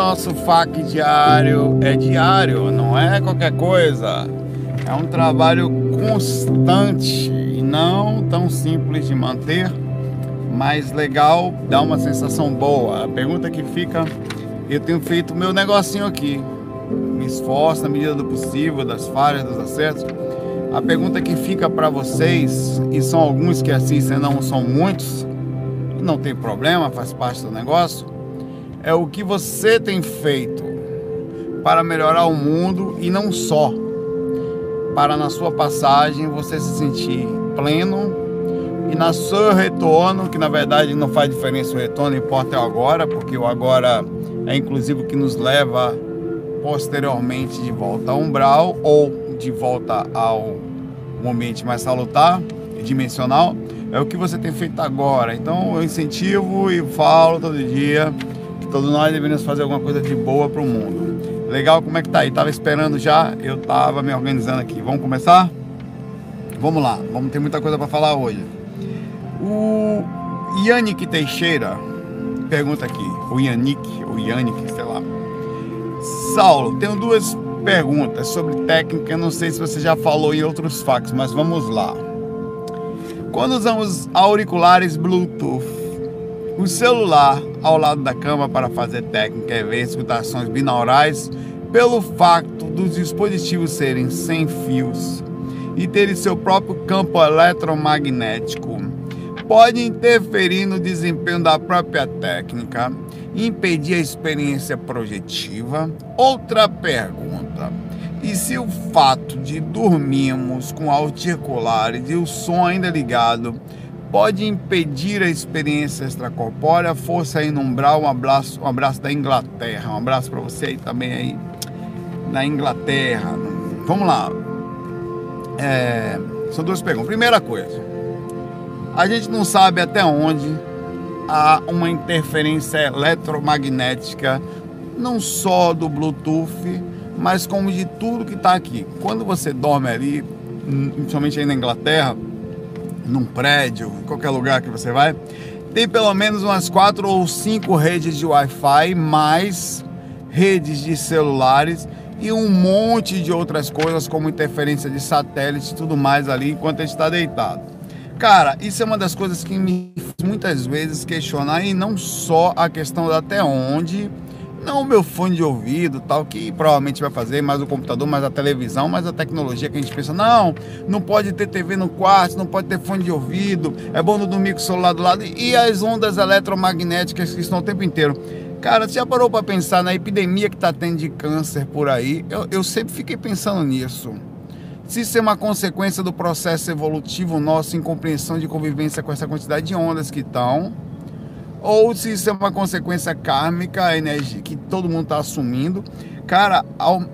Nosso FAQ diário é diário, não é qualquer coisa. É um trabalho constante e não tão simples de manter, mas legal, dá uma sensação boa. A pergunta que fica, eu tenho feito meu negocinho aqui, me esforço na medida do possível, das falhas, dos acertos. A pergunta que fica para vocês, e são alguns que assistem, não são muitos, não tem problema, faz parte do negócio é o que você tem feito para melhorar o mundo e não só para na sua passagem você se sentir pleno e na seu retorno, que na verdade não faz diferença o retorno, importa é o agora, porque o agora é inclusive o que nos leva posteriormente de volta ao umbral ou de volta ao ambiente mais salutar e dimensional, é o que você tem feito agora. Então eu incentivo e falo todo dia Todos nós deveríamos fazer alguma coisa de boa para o mundo. Legal, como é que tá aí? Tava esperando já, eu tava me organizando aqui. Vamos começar? Vamos lá, vamos ter muita coisa para falar hoje. O Yannick Teixeira pergunta aqui, o Yannick, o Yannick, sei lá. Saulo, tenho duas perguntas sobre técnica, não sei se você já falou em outros fax, mas vamos lá. Quando usamos auriculares Bluetooth, o celular ao lado da cama para fazer técnica e ver escutações binaurais, pelo fato dos dispositivos serem sem fios e terem seu próprio campo eletromagnético, pode interferir no desempenho da própria técnica, impedir a experiência projetiva. Outra pergunta: e se o fato de dormirmos com auriculares e o som ainda ligado pode impedir a experiência extracorpórea. Força aí no umbral. Um abraço, um abraço da Inglaterra. Um abraço para você aí também aí na Inglaterra. Vamos lá. É, são duas perguntas. Primeira coisa, a gente não sabe até onde há uma interferência eletromagnética, não só do Bluetooth, mas como de tudo que está aqui. Quando você dorme ali, principalmente aí na Inglaterra, num prédio, em qualquer lugar que você vai, tem pelo menos umas quatro ou cinco redes de Wi-Fi, mais redes de celulares e um monte de outras coisas, como interferência de satélite e tudo mais ali enquanto a gente está deitado. Cara, isso é uma das coisas que me muitas vezes questionar, e não só a questão de até onde não o meu fone de ouvido, tal, que provavelmente vai fazer, mais o computador, mais a televisão, mais a tecnologia que a gente pensa, não, não pode ter TV no quarto, não pode ter fone de ouvido, é bom não dormir com o celular do lado, e as ondas eletromagnéticas que estão o tempo inteiro. Cara, você já parou para pensar na epidemia que está tendo de câncer por aí? Eu, eu sempre fiquei pensando nisso. Se isso é uma consequência do processo evolutivo nosso em compreensão de convivência com essa quantidade de ondas que estão, ou se isso é uma consequência kármica, energia que todo mundo está assumindo. Cara,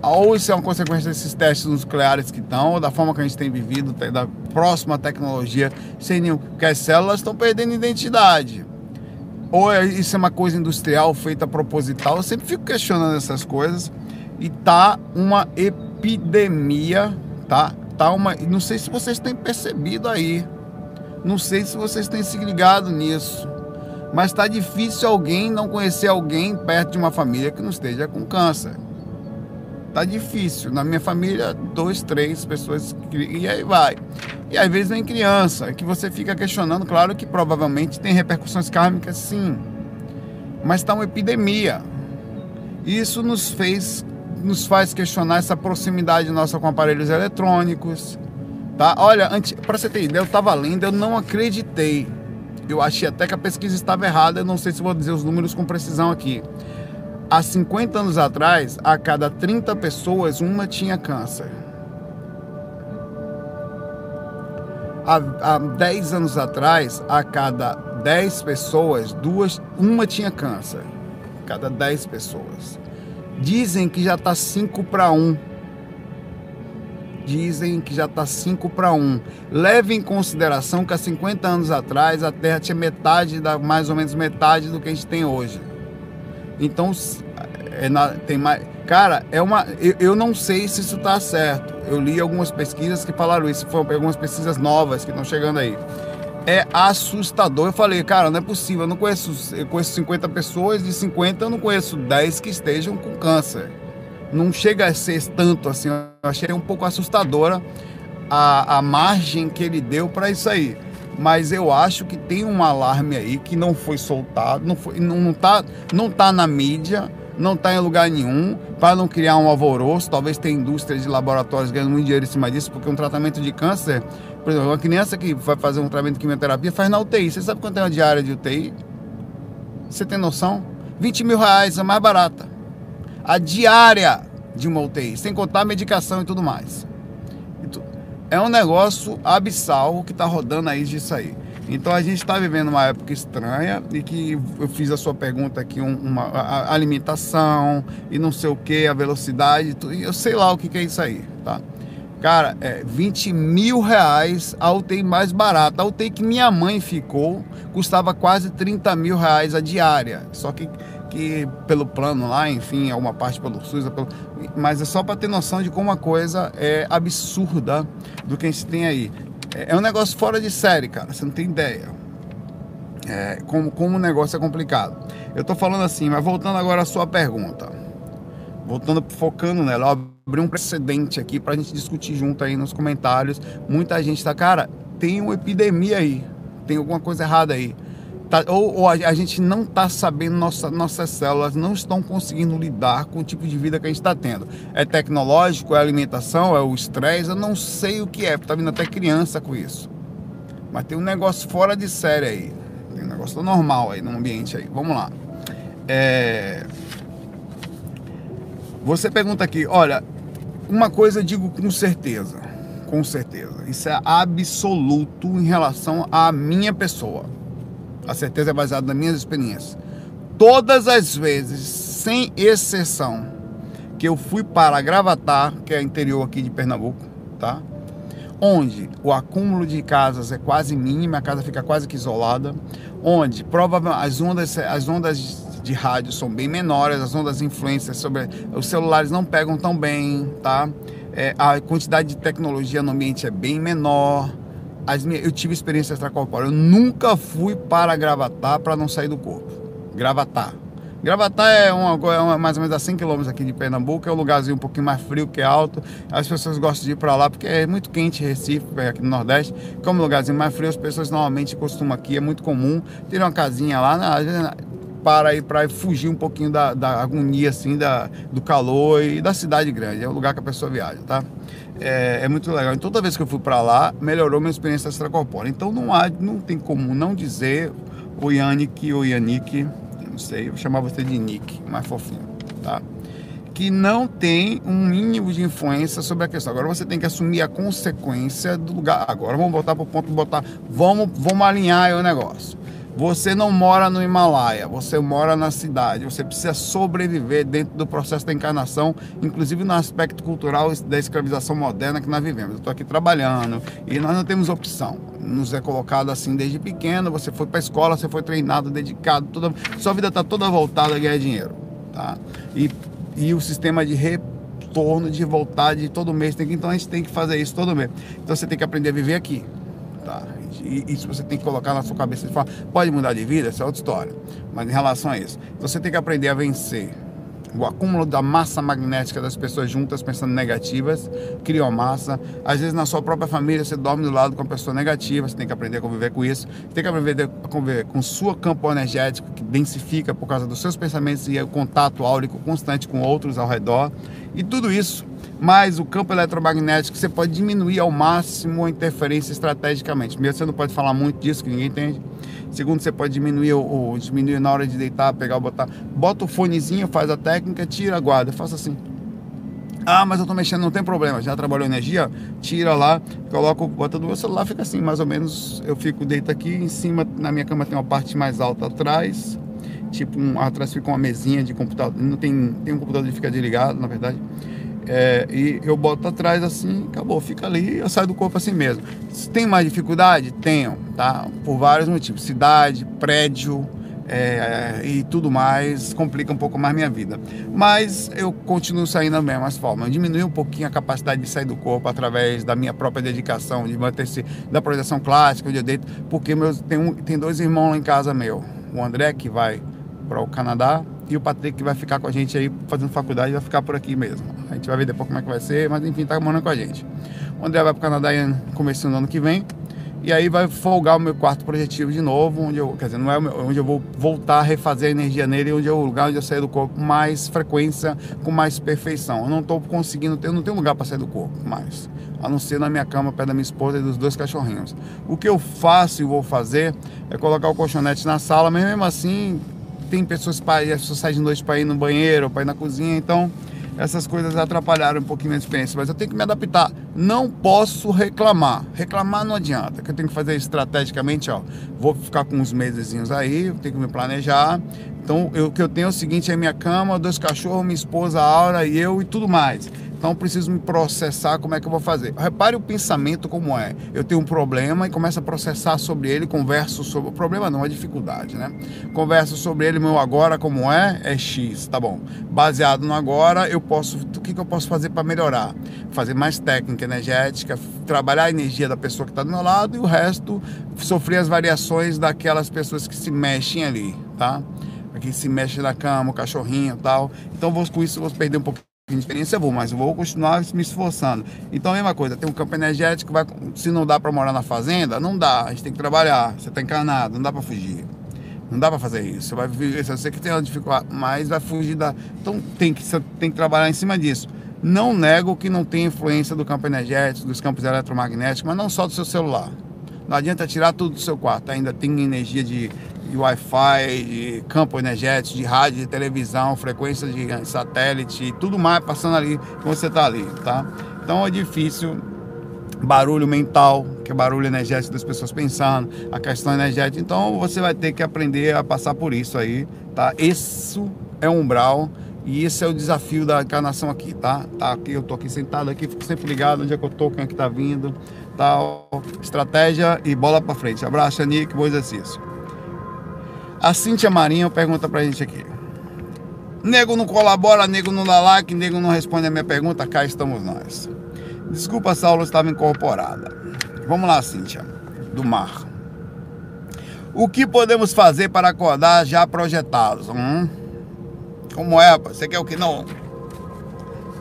ou isso é uma consequência desses testes nucleares que estão, ou da forma que a gente tem vivido, da próxima tecnologia, sem nenhum. Porque as células estão perdendo identidade. Ou é, isso é uma coisa industrial feita proposital. Eu sempre fico questionando essas coisas. E tá uma epidemia, tá? Tá uma. Não sei se vocês têm percebido aí. Não sei se vocês têm se ligado nisso mas está difícil alguém não conhecer alguém perto de uma família que não esteja com câncer. Tá difícil. Na minha família, dois, três pessoas e aí vai. E às vezes vem criança, que você fica questionando, claro que provavelmente tem repercussões kármicas, sim. Mas está uma epidemia. Isso nos fez, nos faz questionar essa proximidade nossa com aparelhos eletrônicos, tá? Olha, para você ter ideia, eu estava lendo, eu não acreditei eu achei até que a pesquisa estava errada, eu não sei se vou dizer os números com precisão aqui. Há 50 anos atrás, a cada 30 pessoas, uma tinha câncer. Há, há 10 anos atrás, a cada 10 pessoas, duas, uma tinha câncer. Cada 10 pessoas. Dizem que já está 5 para 1 dizem que já está 5 para 1. Leve em consideração que há 50 anos atrás a Terra tinha metade, da, mais ou menos metade do que a gente tem hoje. Então, é na, tem mais. Cara, é uma. Eu, eu não sei se isso está certo. Eu li algumas pesquisas que falaram isso, foram algumas pesquisas novas que estão chegando aí. é assustador. Eu falei, cara, não é possível, eu não conheço, eu conheço 50 pessoas, de 50 eu não conheço 10 que estejam com câncer. Não chega a ser tanto assim, eu achei um pouco assustadora a, a margem que ele deu para isso aí. Mas eu acho que tem um alarme aí que não foi soltado, não, foi, não, tá, não tá na mídia, não está em lugar nenhum, para não criar um alvoroço. Talvez tenha indústrias de laboratórios ganhando muito dinheiro em cima disso, porque um tratamento de câncer, por exemplo, uma criança que vai fazer um tratamento de quimioterapia faz na UTI. Você sabe quanto é uma diária de UTI? Você tem noção? 20 mil reais, é mais barata. A diária de uma UTI, sem contar a medicação e tudo mais. É um negócio abissal que está rodando aí disso aí. Então a gente está vivendo uma época estranha e que eu fiz a sua pergunta aqui, uma alimentação e não sei o que, a velocidade, e eu sei lá o que, que é isso aí, tá? Cara, é 20 mil reais a UTI mais barata. A UTI que minha mãe ficou custava quase 30 mil reais a diária. Só que, que pelo plano lá, enfim, é uma parte pelo SUS, pelo... mas é só para ter noção de como a coisa é absurda do que a gente tem aí. É, é um negócio fora de série, cara. Você não tem ideia. É, como, como o negócio é complicado. Eu tô falando assim, mas voltando agora à sua pergunta. Voltando, focando nela. abri um precedente aqui pra gente discutir junto aí nos comentários. Muita gente tá, cara, tem uma epidemia aí. Tem alguma coisa errada aí. Tá, ou, ou a, a, gente não está sabendo, nossa, nossas células não estão conseguindo lidar com o tipo de vida que a gente está tendo. É tecnológico, é alimentação, é o estresse, eu não sei o que é, está vindo até criança com isso. Mas tem um negócio fora de série aí. Tem um negócio normal aí no ambiente aí. Vamos lá. É... Você pergunta aqui, olha, uma coisa eu digo com certeza. Com certeza. Isso é absoluto em relação à minha pessoa a certeza é baseada nas minhas experiências. Todas as vezes, sem exceção, que eu fui para Gravatar, que é interior aqui de Pernambuco, tá? Onde o acúmulo de casas é quase mínimo, a casa fica quase que isolada, onde provavelmente as ondas, as ondas de rádio são bem menores, as ondas de influência sobre os celulares não pegam tão bem, tá? É, a quantidade de tecnologia no ambiente é bem menor as minhas, eu tive experiência extracorpórea. Eu nunca fui para Gravatar para não sair do corpo. Gravatar. Gravatar é, uma, é uma, mais ou menos a 100 km aqui de Pernambuco, é um lugarzinho um pouquinho mais frio que alto. As pessoas gostam de ir para lá porque é muito quente Recife, é aqui no Nordeste. Como um lugarzinho mais frio, as pessoas normalmente costumam aqui, é muito comum ter uma casinha lá, na, para ir para fugir um pouquinho da, da agonia assim, da, do calor e da cidade grande. É o lugar que a pessoa viaja, tá? É, é, muito legal. E toda vez que eu fui para lá, melhorou minha experiência extracorpórea. Então não há, não tem como não dizer o Yannick ou Yannick, não sei, eu chamava você de Nick, mais fofinho, tá? Que não tem um mínimo de influência sobre a questão. Agora você tem que assumir a consequência do lugar. Agora vamos voltar para o ponto de botar, vamos, vamos alinhar o negócio. Você não mora no Himalaia, você mora na cidade, você precisa sobreviver dentro do processo da encarnação, inclusive no aspecto cultural da escravização moderna que nós vivemos. Eu estou aqui trabalhando e nós não temos opção. Nos é colocado assim desde pequeno, você foi para a escola, você foi treinado, dedicado, toda, sua vida está toda voltada a ganhar dinheiro. Tá? E, e o sistema de retorno, de voltar de todo mês, então a gente tem que fazer isso todo mês. Então você tem que aprender a viver aqui. Tá? E isso você tem que colocar na sua cabeça e falar, pode mudar de vida, essa é outra história. Mas em relação a isso, você tem que aprender a vencer. O acúmulo da massa magnética das pessoas juntas pensando negativas criou massa. Às vezes na sua própria família você dorme do lado com uma pessoa negativa, você tem que aprender a conviver com isso. Tem que aprender a conviver com o seu campo energético que densifica por causa dos seus pensamentos e o contato áurico constante com outros ao redor. E tudo isso mas o campo eletromagnético você pode diminuir ao máximo a interferência estrategicamente. Primeiro, você não pode falar muito disso, que ninguém entende. Segundo, você pode diminuir ou diminuir na hora de deitar, pegar, botar. Bota o fonezinho, faz a técnica, tira, guarda, faça assim. Ah, mas eu tô mexendo, não tem problema. Já trabalhou energia? Tira lá, coloca, bota do meu celular, fica assim, mais ou menos. Eu fico deito aqui, em cima, na minha cama tem uma parte mais alta atrás. Tipo, um, atrás fica uma mesinha de computador. Não tem, tem um computador que fica desligado, na verdade. É, e eu boto atrás assim, acabou, fica ali, eu saio do corpo assim mesmo. Se tem mais dificuldade? Tenho, tá? Por vários motivos. Cidade, prédio, é, e tudo mais, complica um pouco mais minha vida. Mas eu continuo saindo da mesma forma. Eu diminui um pouquinho a capacidade de sair do corpo através da minha própria dedicação, de manter-se da projeção clássica, onde eu deito, porque meus, tem, um, tem dois irmãos lá em casa meu. O André, que vai para o Canadá, e o Patrick, que vai ficar com a gente aí fazendo faculdade, vai ficar por aqui mesmo. A gente vai ver depois como é que vai ser, mas enfim, tá morando com a gente. O André vai para o Canadá em começo do ano que vem. E aí vai folgar o meu quarto projetivo de novo, onde eu, quer dizer, não é onde eu vou voltar a refazer a energia nele, onde é o lugar onde eu saio do corpo com mais frequência, com mais perfeição. Eu não estou conseguindo ter, não tenho lugar para sair do corpo mais, a não ser na minha cama, perto da minha esposa e dos dois cachorrinhos. O que eu faço e vou fazer é colocar o colchonete na sala, mas mesmo assim tem pessoas para as pessoas saem de noite para ir no banheiro, para ir na cozinha, então essas coisas atrapalharam um pouquinho minha experiência, mas eu tenho que me adaptar. Não posso reclamar. Reclamar não adianta. Que eu tenho que fazer estrategicamente, ó, vou ficar com uns mesezinhos aí, tenho que me planejar. Então, eu, o que eu tenho é o seguinte, é minha cama, dois cachorros, minha esposa, a Aura e eu e tudo mais. Então preciso me processar como é que eu vou fazer. Repare o pensamento como é. Eu tenho um problema e começo a processar sobre ele, converso sobre o problema não, é dificuldade, né? Converso sobre ele, meu agora como é, é X, tá bom. Baseado no agora, eu posso, o que, que eu posso fazer para melhorar? Fazer mais técnica energética, trabalhar a energia da pessoa que está do meu lado e o resto sofrer as variações daquelas pessoas que se mexem ali, tá? Aqui se mexe na cama, o cachorrinho e tal. Então vou, com isso vou perder um pouquinho em experiência eu vou, mas eu vou continuar me esforçando. Então, a mesma coisa, tem um campo energético, vai, se não dá para morar na fazenda, não dá, a gente tem que trabalhar, você está encanado, não dá para fugir. Não dá para fazer isso. Você vai viver, sei que tem uma dificuldade, mas vai fugir da. Então tem que, você tem que trabalhar em cima disso. Não nego que não tem influência do campo energético, dos campos eletromagnéticos, mas não só do seu celular. Não adianta tirar tudo do seu quarto, ainda tem energia de de Wi-Fi, de campo energético, de rádio, de televisão, frequência de satélite, tudo mais passando ali que você está ali, tá? Então é difícil barulho mental, que é barulho energético das pessoas pensando, a questão energética. Então você vai ter que aprender a passar por isso aí, tá? Isso é um umbral e esse é o desafio da encarnação aqui, tá? Tá aqui, eu tô aqui sentado aqui, fico sempre ligado onde é que eu tô, quem é que tá vindo, tal, estratégia e bola para frente. Abraço, Nick, bom exercício. A Cíntia Marinho pergunta pra gente aqui. Nego não colabora, nego não dá like, nego não responde a minha pergunta, cá estamos nós. Desculpa, Saulo estava incorporada. Vamos lá, Cíntia, do mar. O que podemos fazer para acordar já projetados? Hum? Como é, rapaz? Você quer o que não?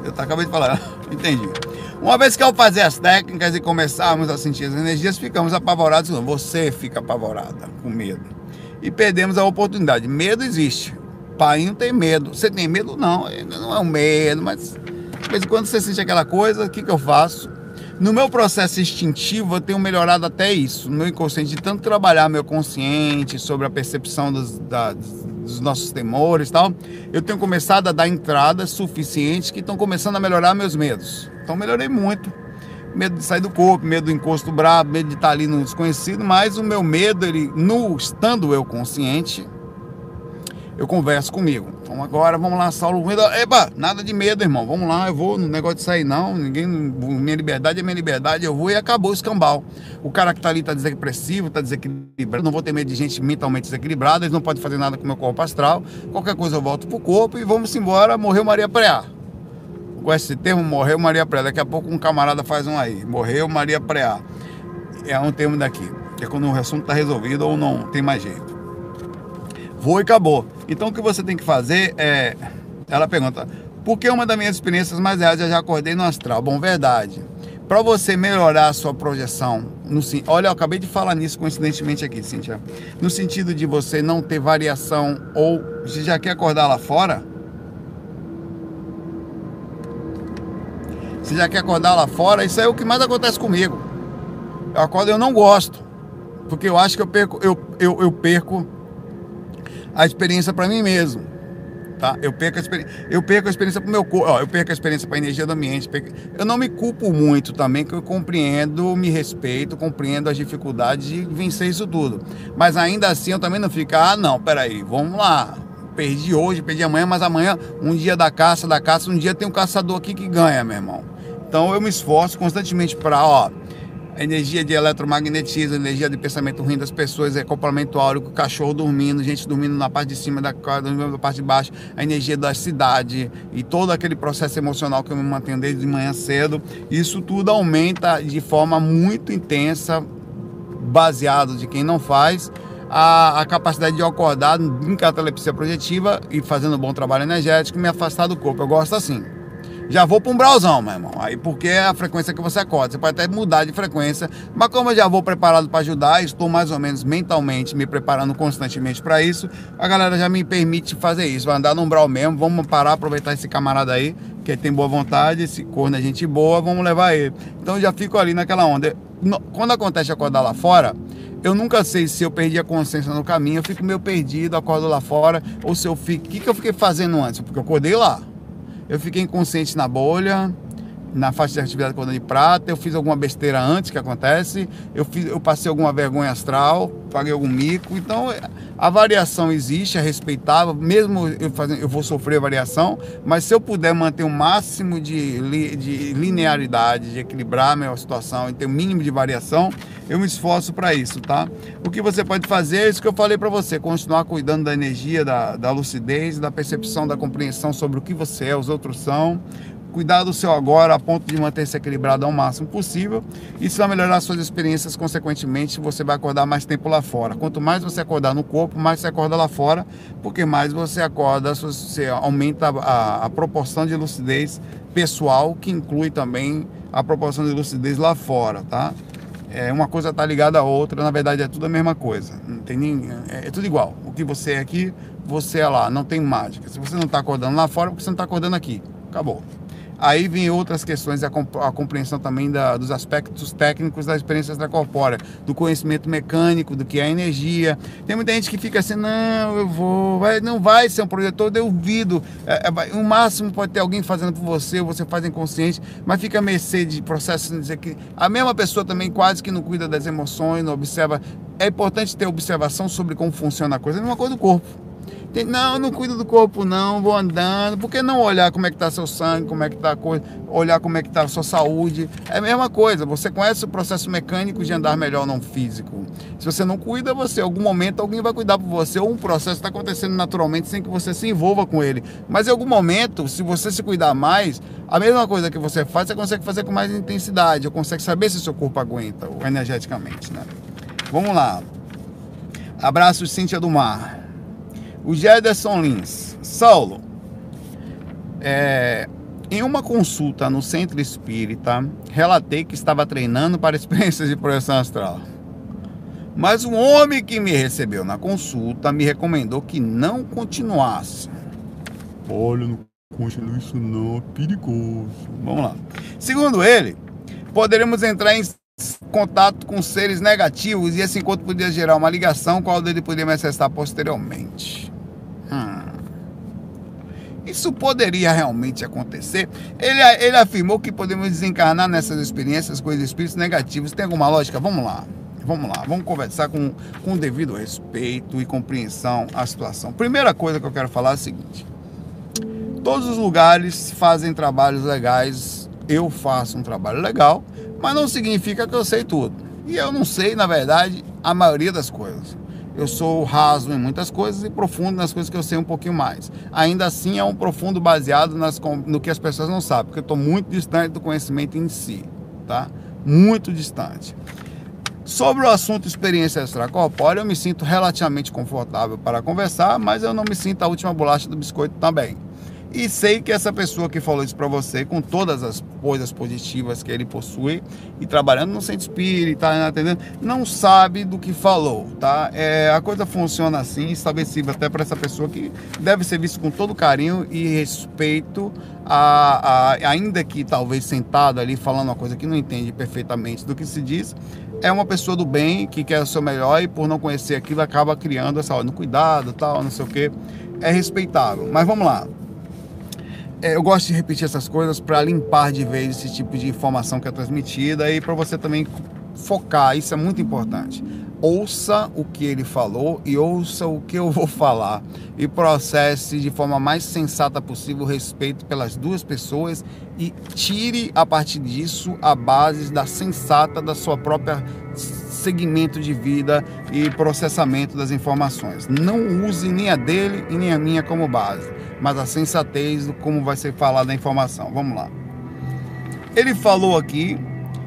Eu acabei de falar, entendi. Uma vez que ao fazer as técnicas e começarmos a sentir as energias, ficamos apavorados. Você fica apavorada, com medo e perdemos a oportunidade. Medo existe. Pai não tem medo. Você tem medo? Não. Não é um medo, mas de vez em quando você sente aquela coisa, o que, que eu faço? No meu processo instintivo, eu tenho melhorado até isso. No meu inconsciente, de tanto trabalhar meu consciente sobre a percepção dos, da, dos nossos temores e tal, eu tenho começado a dar entradas suficientes que estão começando a melhorar meus medos. Então, melhorei muito medo de sair do corpo, medo do encosto brabo, medo de estar ali no desconhecido, mas o meu medo, ele, no estando eu consciente, eu converso comigo. Então agora vamos lá, Saulo. Epa, nada de medo, irmão. Vamos lá, eu vou, no negócio de sair não. Ninguém, minha liberdade é minha liberdade, eu vou e acabou o escambau. O cara que tá ali tá depressivo, tá desequilibrado. Não vou ter medo de gente mentalmente desequilibrada, eles não podem fazer nada com o meu corpo astral. Qualquer coisa eu volto pro corpo e vamos embora. Morreu Maria Preá com esse termo morreu Maria Preá. Daqui a pouco um camarada faz um aí. Morreu Maria Preá. É um termo daqui. É quando o assunto está resolvido ou não tem mais jeito. E acabou. Então o que você tem que fazer é. Ela pergunta: por que uma das minhas experiências mais reais eu já acordei no astral? Bom, verdade. Para você melhorar a sua projeção, no, olha, eu acabei de falar nisso coincidentemente aqui, Cíntia. No sentido de você não ter variação ou você já quer acordar lá fora, Você já quer acordar lá fora? Isso é o que mais acontece comigo. Eu acordo eu não gosto. Porque eu acho que eu perco, eu, eu, eu perco a experiência para mim mesmo. Tá? Eu perco a experiência, eu perco a experiência para o meu corpo, eu perco a experiência para a energia do ambiente. Eu não me culpo muito também, que eu compreendo, me respeito, compreendo as dificuldades de vencer isso tudo. Mas ainda assim eu também não fico, ah, não, peraí, vamos lá. Perdi hoje, perdi amanhã, mas amanhã, um dia da caça, da caça, um dia tem um caçador aqui que ganha, meu irmão. Então eu me esforço constantemente para, ó, a energia de eletromagnetismo, energia de pensamento ruim das pessoas, é acoplamento áurico, cachorro dormindo, gente dormindo na parte de cima da casa, na parte de baixo, a energia da cidade e todo aquele processo emocional que eu me mantenho desde manhã cedo. Isso tudo aumenta de forma muito intensa, baseado de quem não faz, a, a, capacidade de acordar em catalepsia projetiva e fazendo um bom trabalho energético me afastar do corpo. Eu gosto assim já vou para um brauzão, meu irmão. Aí porque é a frequência que você acorda. Você pode até mudar de frequência, mas como eu já vou preparado para ajudar, estou mais ou menos mentalmente me preparando constantemente para isso, a galera já me permite fazer isso. Vai andar no umbral mesmo, vamos parar, aproveitar esse camarada aí, que tem boa vontade, esse corno é gente boa, vamos levar ele. Então já fico ali naquela onda. Quando acontece acordar lá fora, eu nunca sei se eu perdi a consciência no caminho, eu fico meio perdido, acordo lá fora, ou se eu fico. O que, que eu fiquei fazendo antes? Porque eu acordei lá. Eu fiquei inconsciente na bolha, na faixa de atividade cordão de prata, eu fiz alguma besteira antes que acontece, eu, fiz, eu passei alguma vergonha astral, paguei algum mico, então a variação existe, é respeitável, mesmo eu, fazendo, eu vou sofrer variação, mas se eu puder manter o máximo de, li, de linearidade, de equilibrar a minha situação e ter o mínimo de variação, eu me esforço para isso, tá? O que você pode fazer é isso que eu falei para você, continuar cuidando da energia, da, da lucidez, da percepção, da compreensão sobre o que você é, os outros são, cuidar do seu agora a ponto de manter-se equilibrado ao máximo possível. Isso vai melhorar suas experiências, consequentemente, você vai acordar mais tempo lá fora. Quanto mais você acordar no corpo, mais você acorda lá fora, porque mais você acorda, você aumenta a, a proporção de lucidez pessoal, que inclui também a proporção de lucidez lá fora, tá? É, uma coisa está ligada à outra, na verdade é tudo a mesma coisa. Não tem nem, é, é tudo igual. O que você é aqui, você é lá. Não tem mágica. Se você não está acordando lá fora, porque você não está acordando aqui. Acabou. Aí vem outras questões, a, compreensão também da, dos aspectos técnicos da experiência extracorpórea, do conhecimento mecânico, do que é energia. Tem muita gente que fica assim, não, eu vou, vai, não vai ser um projetor, eu duvido. É, é, o máximo pode ter alguém fazendo por você, você faz inconsciente, mas fica a mercê de processos dizer que a mesma pessoa também quase que não cuida das emoções, não observa. É importante ter observação sobre como funciona a coisa, é a mesma coisa do corpo. Não, não cuido do corpo não, vou andando. Por que não olhar como é que está seu sangue, como é que está a coisa, olhar como é que está a sua saúde? É a mesma coisa, você conhece o processo mecânico de andar melhor não físico. Se você não cuida, você, em algum momento alguém vai cuidar por você, ou um processo está acontecendo naturalmente sem que você se envolva com ele. Mas em algum momento, se você se cuidar mais, a mesma coisa que você faz, você consegue fazer com mais intensidade, ou consegue saber se seu corpo aguenta, energeticamente, né? Vamos lá. Abraço, Cíntia do Mar. O Gederson Lins. Saulo, é, em uma consulta no centro espírita, relatei que estava treinando para experiências de projeção astral. Mas o homem que me recebeu na consulta me recomendou que não continuasse. Olha, não continue isso não, é perigoso. Vamos lá. Segundo ele, poderemos entrar em contato com seres negativos e esse encontro poderia gerar uma ligação, qual dele poderia me acessar posteriormente. Hum. Isso poderia realmente acontecer? Ele, ele afirmou que podemos desencarnar nessas experiências com espíritos negativos. Tem alguma lógica? Vamos lá. Vamos lá, vamos conversar com, com devido respeito e compreensão à situação. Primeira coisa que eu quero falar é a seguinte: todos os lugares fazem trabalhos legais, eu faço um trabalho legal, mas não significa que eu sei tudo. E eu não sei, na verdade, a maioria das coisas eu sou raso em muitas coisas e profundo nas coisas que eu sei um pouquinho mais. Ainda assim, é um profundo baseado nas, no que as pessoas não sabem, porque eu estou muito distante do conhecimento em si, tá? Muito distante. Sobre o assunto experiência extracorpórea, eu me sinto relativamente confortável para conversar, mas eu não me sinto a última bolacha do biscoito também. E sei que essa pessoa que falou isso para você, com todas as coisas positivas que ele possui, e trabalhando no centro espírita, tá entendendo? não sabe do que falou, tá? É, a coisa funciona assim, estabelecido até para essa pessoa que deve ser visto com todo carinho e respeito, a, a, ainda que talvez sentado ali falando uma coisa que não entende perfeitamente do que se diz, é uma pessoa do bem que quer o seu melhor e por não conhecer aquilo acaba criando essa ordem, cuidado, tal, não sei o que. É respeitável. Mas vamos lá. É, eu gosto de repetir essas coisas para limpar de vez esse tipo de informação que é transmitida e para você também focar, isso é muito importante. ouça o que ele falou e ouça o que eu vou falar e processe de forma mais sensata possível respeito pelas duas pessoas e tire a partir disso a base da sensata da sua própria segmento de vida e processamento das informações. Não use nem a dele e nem a minha como base, mas a sensatez do como vai ser falada a informação. Vamos lá. Ele falou aqui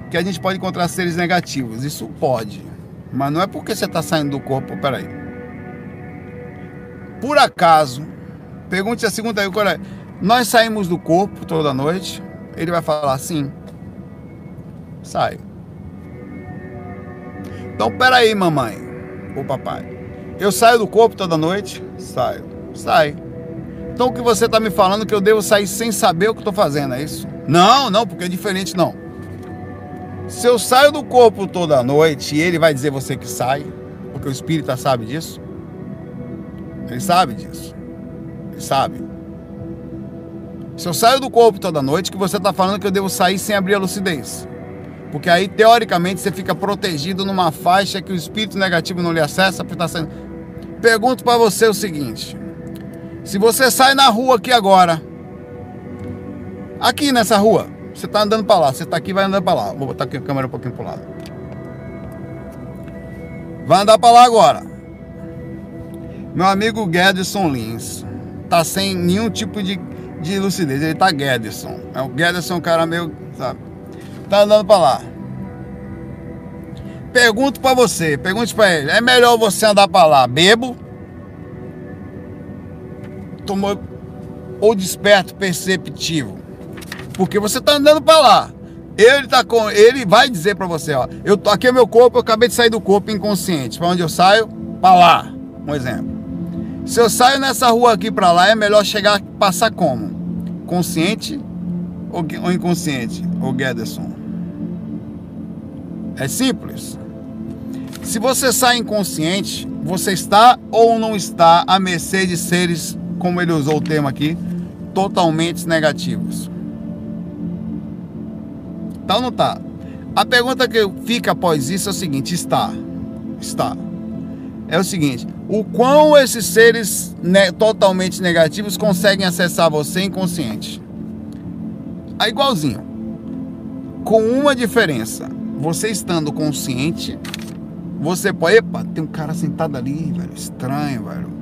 que a gente pode encontrar seres negativos. Isso pode. Mas não é porque você está saindo do corpo. Peraí. Por acaso, pergunte a segunda aí, é? Nós saímos do corpo toda noite. Ele vai falar sim. Sai. Então, peraí, mamãe. Ou papai. Eu saio do corpo toda noite? Saio. Sai. Então o que você está me falando que eu devo sair sem saber o que estou fazendo, é isso? Não, não, porque é diferente, não. Se eu saio do corpo toda noite e ele vai dizer você que sai, porque o espírita sabe disso. Ele sabe disso. Ele sabe. Se eu saio do corpo toda noite, que você está falando que eu devo sair sem abrir a lucidez. Porque aí, teoricamente, você fica protegido numa faixa que o espírito negativo não lhe acessa. Porque tá saindo... Pergunto para você o seguinte: se você sai na rua aqui agora, aqui nessa rua, você está andando para lá, você está aqui vai andando para lá. Vou botar aqui a câmera um pouquinho para lado. Vai andar para lá agora. Meu amigo Guederson Lins tá sem nenhum tipo de, de lucidez. Ele tá Guederson. É o Guederson é um cara meio, sabe? Tá andando para lá. Pergunto para você, pergunte para ele. É melhor você andar para lá bebo? Tomou ou desperto perceptivo? Porque você está andando para lá. Ele tá com, ele vai dizer para você, ó, eu tô aqui é meu corpo, eu acabei de sair do corpo inconsciente. Para onde eu saio? Para lá, um exemplo. Se eu saio nessa rua aqui para lá, é melhor chegar passar como? Consciente ou, ou inconsciente? Ou Gederson? É simples. Se você sai inconsciente, você está ou não está à mercê de seres, como ele usou o termo aqui, totalmente negativos. Tá ou não tá? A pergunta que fica após isso é o seguinte: está. Está. É o seguinte: o quão esses seres ne totalmente negativos conseguem acessar você inconsciente? É igualzinho. Com uma diferença. Você estando consciente, você pode. Epa, tem um cara sentado ali, velho. Estranho, velho.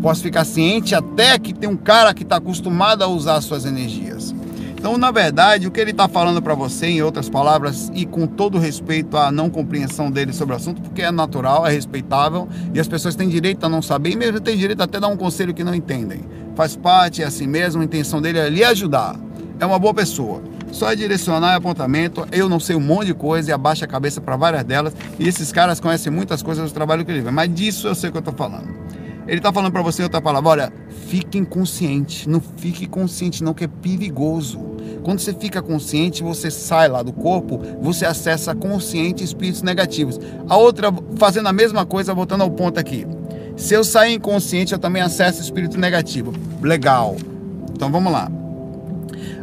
Posso ficar ciente até que tem um cara que está acostumado a usar suas energias. Então, na verdade, o que ele está falando para você, em outras palavras, e com todo respeito à não compreensão dele sobre o assunto, porque é natural, é respeitável, e as pessoas têm direito a não saber, e mesmo têm direito até a dar um conselho que não entendem. Faz parte, é assim mesmo, a intenção dele é lhe ajudar. É uma boa pessoa. Só é direcionar apontamento. Eu não sei um monte de coisa e abaixa a cabeça para várias delas. E esses caras conhecem muitas coisas do trabalho que ele vê. Mas disso eu sei o que eu estou falando. Ele está falando para você outra palavra, olha, fique inconsciente, não fique consciente não, que é perigoso. Quando você fica consciente, você sai lá do corpo, você acessa consciente espíritos negativos. A outra, fazendo a mesma coisa, voltando ao ponto aqui. Se eu sair inconsciente, eu também acesso espírito negativo. Legal. Então vamos lá.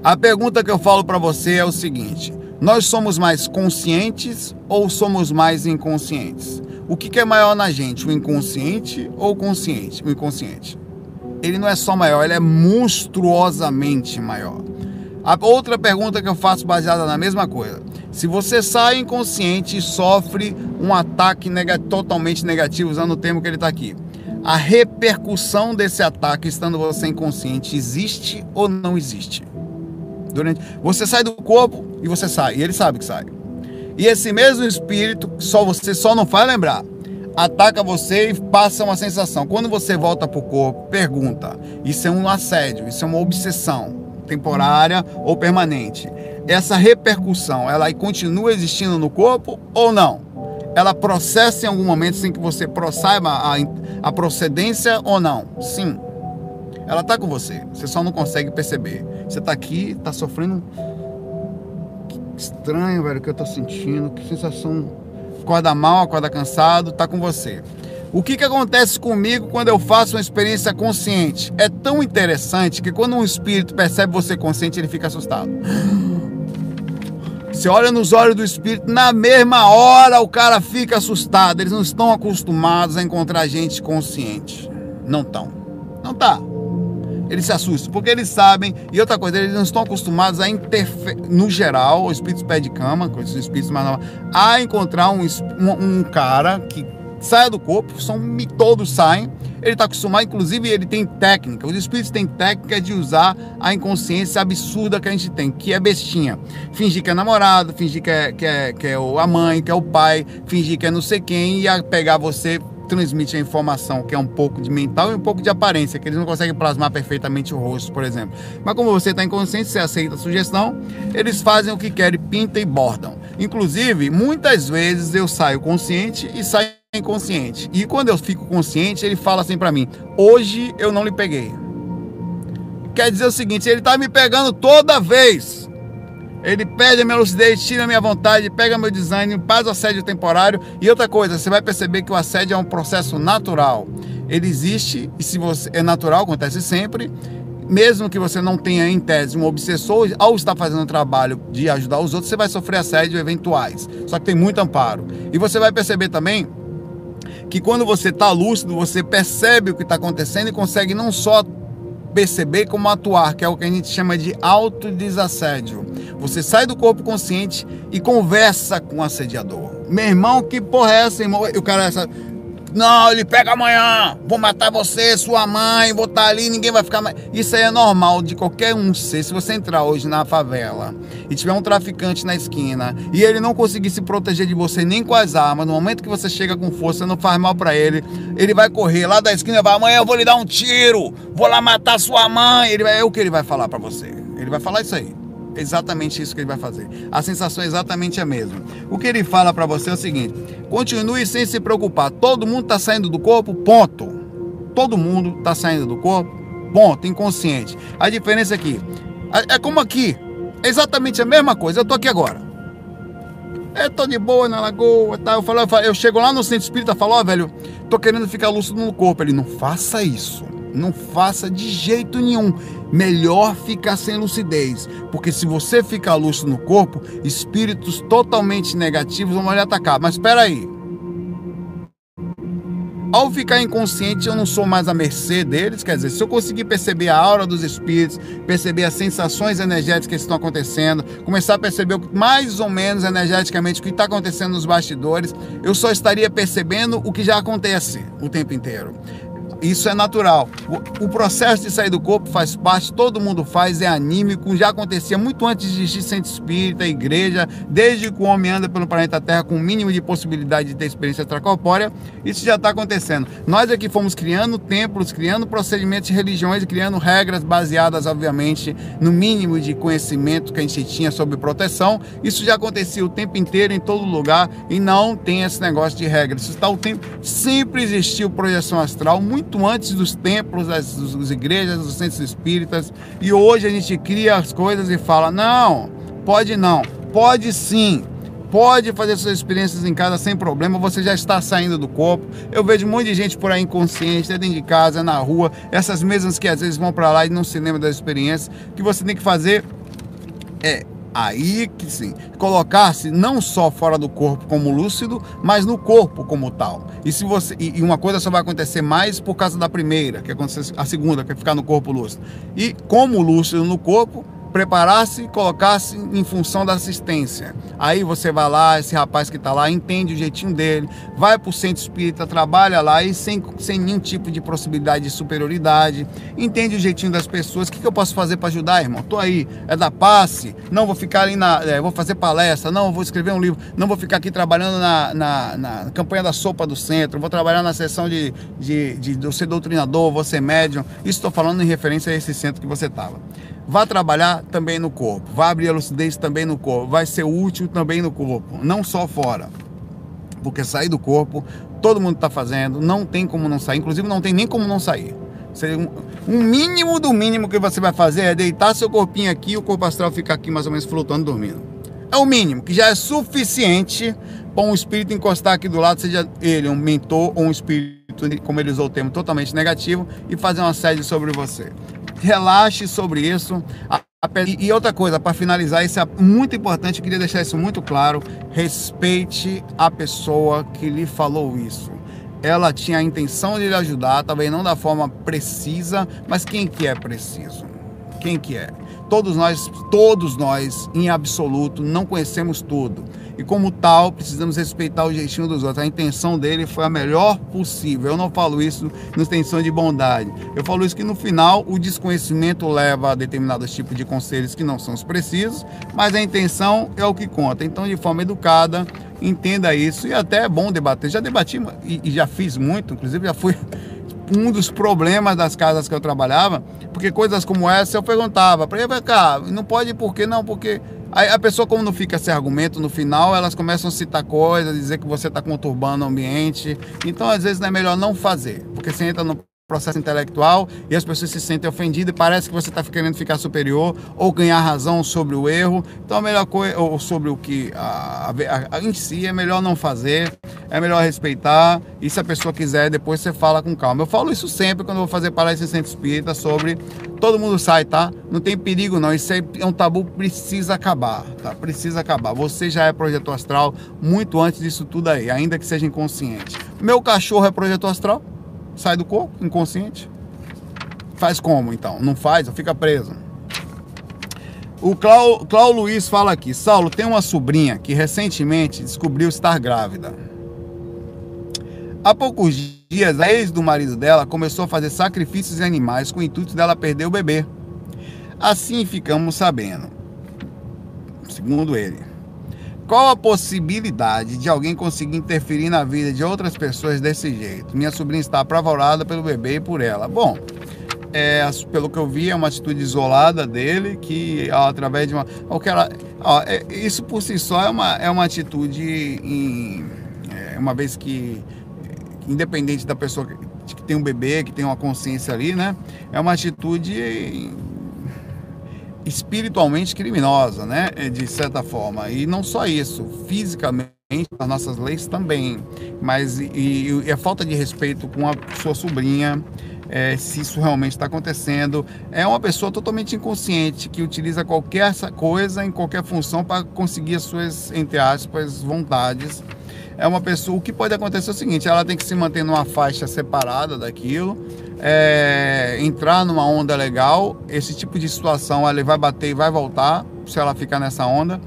A pergunta que eu falo para você é o seguinte: nós somos mais conscientes ou somos mais inconscientes? O que, que é maior na gente, o inconsciente ou o consciente? O inconsciente. Ele não é só maior, ele é monstruosamente maior. A outra pergunta que eu faço baseada na mesma coisa. Se você sai inconsciente e sofre um ataque totalmente negativo, usando o termo que ele está aqui, a repercussão desse ataque estando você inconsciente existe ou não existe? Durante... Você sai do corpo e você sai, e ele sabe que sai. E esse mesmo espírito, só você só não faz lembrar, ataca você e passa uma sensação. Quando você volta para o corpo, pergunta: isso é um assédio, isso é uma obsessão temporária ou permanente? Essa repercussão, ela continua existindo no corpo ou não? Ela processa em algum momento sem que você saiba a, a procedência ou não? Sim. Ela está com você, você só não consegue perceber. Você está aqui, está sofrendo estranho, velho, que eu tô sentindo, que sensação. Acorda mal, acorda cansado, tá com você. O que, que acontece comigo quando eu faço uma experiência consciente? É tão interessante que quando um espírito percebe você consciente, ele fica assustado. Você olha nos olhos do espírito, na mesma hora o cara fica assustado. Eles não estão acostumados a encontrar gente consciente. Não estão. Não tá. Eles se assustam, porque eles sabem, e outra coisa, eles não estão acostumados a interferir, no geral, os espíritos pé de cama, os espíritos mais novos, a encontrar um, um, um cara que saia do corpo, são, todos saem, ele está acostumado, inclusive ele tem técnica, os espíritos têm técnica de usar a inconsciência absurda que a gente tem, que é bestinha. Fingir que é namorado, fingir que é, que é, que é a mãe, que é o pai, fingir que é não sei quem, e pegar você transmite a informação, que é um pouco de mental e um pouco de aparência, que eles não conseguem plasmar perfeitamente o rosto, por exemplo. Mas como você está inconsciente, você aceita a sugestão, eles fazem o que querem, pintam e bordam. Inclusive, muitas vezes eu saio consciente e saio inconsciente. E quando eu fico consciente, ele fala assim para mim: "Hoje eu não lhe peguei". Quer dizer o seguinte, ele tá me pegando toda vez. Ele perde a minha lucidez, tira a minha vontade, pega meu design, faz o assédio temporário. E outra coisa, você vai perceber que o assédio é um processo natural. Ele existe e se você é natural, acontece sempre. Mesmo que você não tenha em tese um obsessor, ao estar fazendo um trabalho de ajudar os outros, você vai sofrer assédio eventuais. Só que tem muito amparo. E você vai perceber também que quando você está lúcido, você percebe o que está acontecendo e consegue não só perceber como atuar, que é o que a gente chama de autodesassédio. Você sai do corpo consciente e conversa com o assediador. Meu irmão, que porra é essa, irmão? E o cara, essa, não, ele pega amanhã, vou matar você, sua mãe, vou estar tá ali, ninguém vai ficar mais. Isso aí é normal de qualquer um ser. Se você entrar hoje na favela e tiver um traficante na esquina e ele não conseguir se proteger de você nem com as armas, no momento que você chega com força, não faz mal para ele, ele vai correr lá da esquina e vai, amanhã eu vou lhe dar um tiro, vou lá matar sua mãe. Ele vai, é o que ele vai falar para você. Ele vai falar isso aí exatamente isso que ele vai fazer. A sensação é exatamente a mesma. O que ele fala para você é o seguinte: continue sem se preocupar. Todo mundo está saindo do corpo, ponto. Todo mundo está saindo do corpo, ponto, inconsciente. A diferença aqui é, é como aqui, é exatamente a mesma coisa. Eu tô aqui agora. Eu tô de boa na lagoa, tá? Eu, falo, eu, falo, eu chego lá no centro espírita falo, ó, oh, velho, tô querendo ficar lúcido no corpo. Ele, não faça isso. Não faça de jeito nenhum. Melhor ficar sem lucidez, porque se você ficar lúcido no corpo, espíritos totalmente negativos vão lhe atacar. Mas espera aí. Ao ficar inconsciente, eu não sou mais à mercê deles. Quer dizer, se eu conseguir perceber a aura dos espíritos, perceber as sensações energéticas que estão acontecendo, começar a perceber mais ou menos energeticamente o que está acontecendo nos bastidores, eu só estaria percebendo o que já acontece o tempo inteiro. Isso é natural. O, processo de sair do corpo faz parte, todo mundo faz, é anímico, já acontecia muito antes de existir centro espírita, igreja, desde que o homem anda pelo planeta Terra com o mínimo de possibilidade de ter experiência extracorpórea, isso já está acontecendo. Nós aqui fomos criando templos, criando procedimentos de religiões, criando regras baseadas, obviamente, no mínimo de conhecimento que a gente tinha sobre proteção. Isso já acontecia o tempo inteiro, em todo lugar, e não tem esse negócio de regras. Isso está o tempo. Sempre existiu projeção astral, muito antes dos templos, das, das igrejas, dos centros espíritas. E hoje a gente cria as coisas e fala: não, pode não, pode sim. Pode fazer suas experiências em casa sem problema, você já está saindo do corpo. Eu vejo um monte de gente por aí inconsciente, dentro de casa, na rua, essas mesmas que às vezes vão para lá e não se lembram das experiências. O que você tem que fazer é Aí que sim, colocar-se não só fora do corpo como lúcido, mas no corpo como tal. E se você e uma coisa só vai acontecer mais por causa da primeira, que acontece a segunda, que é ficar no corpo lúcido. E como lúcido no corpo, preparar-se e colocar-se em função da assistência. Aí você vai lá, esse rapaz que está lá, entende o jeitinho dele, vai para o centro espírita, trabalha lá e sem, sem nenhum tipo de possibilidade de superioridade, entende o jeitinho das pessoas. O que, que eu posso fazer para ajudar, irmão? Tô aí, é da passe, não vou ficar ali na. É, vou fazer palestra, não, vou escrever um livro, não vou ficar aqui trabalhando na, na, na campanha da sopa do centro, vou trabalhar na sessão de, de, de, de ser doutrinador, vou ser médium. Isso estou falando em referência a esse centro que você estava. Vá trabalhar também no corpo, vá abrir a lucidez também no corpo, vai ser útil também no corpo, não só fora. Porque sair do corpo, todo mundo está fazendo, não tem como não sair, inclusive não tem nem como não sair. Um mínimo do mínimo que você vai fazer é deitar seu corpinho aqui e o corpo astral ficar aqui mais ou menos flutuando, dormindo. É o mínimo, que já é suficiente para um espírito encostar aqui do lado, seja ele um mentor ou um espírito, como ele usou o termo, totalmente negativo, e fazer uma sede sobre você relaxe sobre isso. E outra coisa, para finalizar, isso é muito importante, eu queria deixar isso muito claro. Respeite a pessoa que lhe falou isso. Ela tinha a intenção de lhe ajudar, talvez não da forma precisa, mas quem que é preciso? Quem que é? Todos nós, todos nós, em absoluto, não conhecemos tudo. E como tal, precisamos respeitar o jeitinho dos outros. A intenção dele foi a melhor possível. Eu não falo isso na intenção de bondade. Eu falo isso que no final o desconhecimento leva a determinados tipos de conselhos que não são os precisos, mas a intenção é o que conta. Então, de forma educada, entenda isso. E até é bom debater. Já debati e, e já fiz muito, inclusive já fui um dos problemas das casas que eu trabalhava, porque coisas como essa eu perguntava para ele, cá, não pode por quê? Não, porque aí a pessoa como não fica esse argumento no final, elas começam a citar coisas, dizer que você está conturbando o ambiente. Então, às vezes, é melhor não fazer, porque você entra no processo intelectual e as pessoas se sentem ofendidas e parece que você está querendo ficar superior ou ganhar razão sobre o erro. Então a melhor coisa, ou sobre o que a, a, a, em si é melhor não fazer, é melhor respeitar e se a pessoa quiser depois você fala com calma. Eu falo isso sempre quando eu vou fazer palestra em centro espírita sobre todo mundo sai, tá? Não tem perigo não, isso é um tabu precisa acabar, tá? Precisa acabar. Você já é projeto astral muito antes disso tudo aí, ainda que seja inconsciente. Meu cachorro é projeto astral? Sai do corpo, inconsciente. Faz como então? Não faz, fica preso. O Clau, Luiz fala aqui: Saulo tem uma sobrinha que recentemente descobriu estar grávida. Há poucos dias, a ex do marido dela começou a fazer sacrifícios de animais com o intuito dela perder o bebê. Assim ficamos sabendo, segundo ele. Qual a possibilidade de alguém conseguir interferir na vida de outras pessoas desse jeito? Minha sobrinha está apavorada pelo bebê e por ela. Bom, é, pelo que eu vi, é uma atitude isolada dele, que ó, através de uma. O que ela, ó, é, isso por si só é uma, é uma atitude, em, é, uma vez que, independente da pessoa que, que tem um bebê, que tem uma consciência ali, né? É uma atitude espiritualmente criminosa, né? De certa forma. E não só isso, fisicamente as nossas leis também. Mas e, e a falta de respeito com a sua sobrinha, é, se isso realmente está acontecendo. É uma pessoa totalmente inconsciente que utiliza qualquer coisa em qualquer função para conseguir as suas, entre aspas, vontades. É uma pessoa. O que pode acontecer é o seguinte: ela tem que se manter numa faixa separada daquilo é, entrar numa onda legal, esse tipo de situação ela vai bater e vai voltar se ela ficar nessa onda.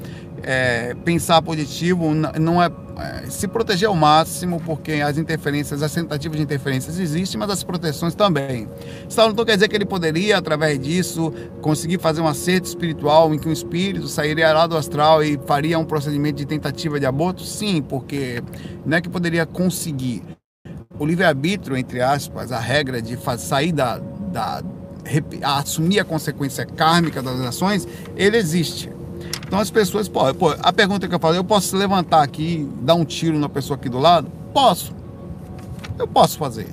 É, pensar positivo não é, é, se proteger ao máximo, porque as interferências, as tentativas de interferências existem, mas as proteções também. Então não quer dizer que ele poderia, através disso, conseguir fazer um acerto espiritual em que um espírito sairia lá do astral e faria um procedimento de tentativa de aborto? Sim, porque não é que poderia conseguir, o livre-arbítrio, entre aspas, a regra de sair da, da assumir a consequência kármica das ações, ele existe. Então as pessoas, pô, pô, a pergunta que eu falei, eu posso levantar aqui, dar um tiro na pessoa aqui do lado? Posso. Eu posso fazer.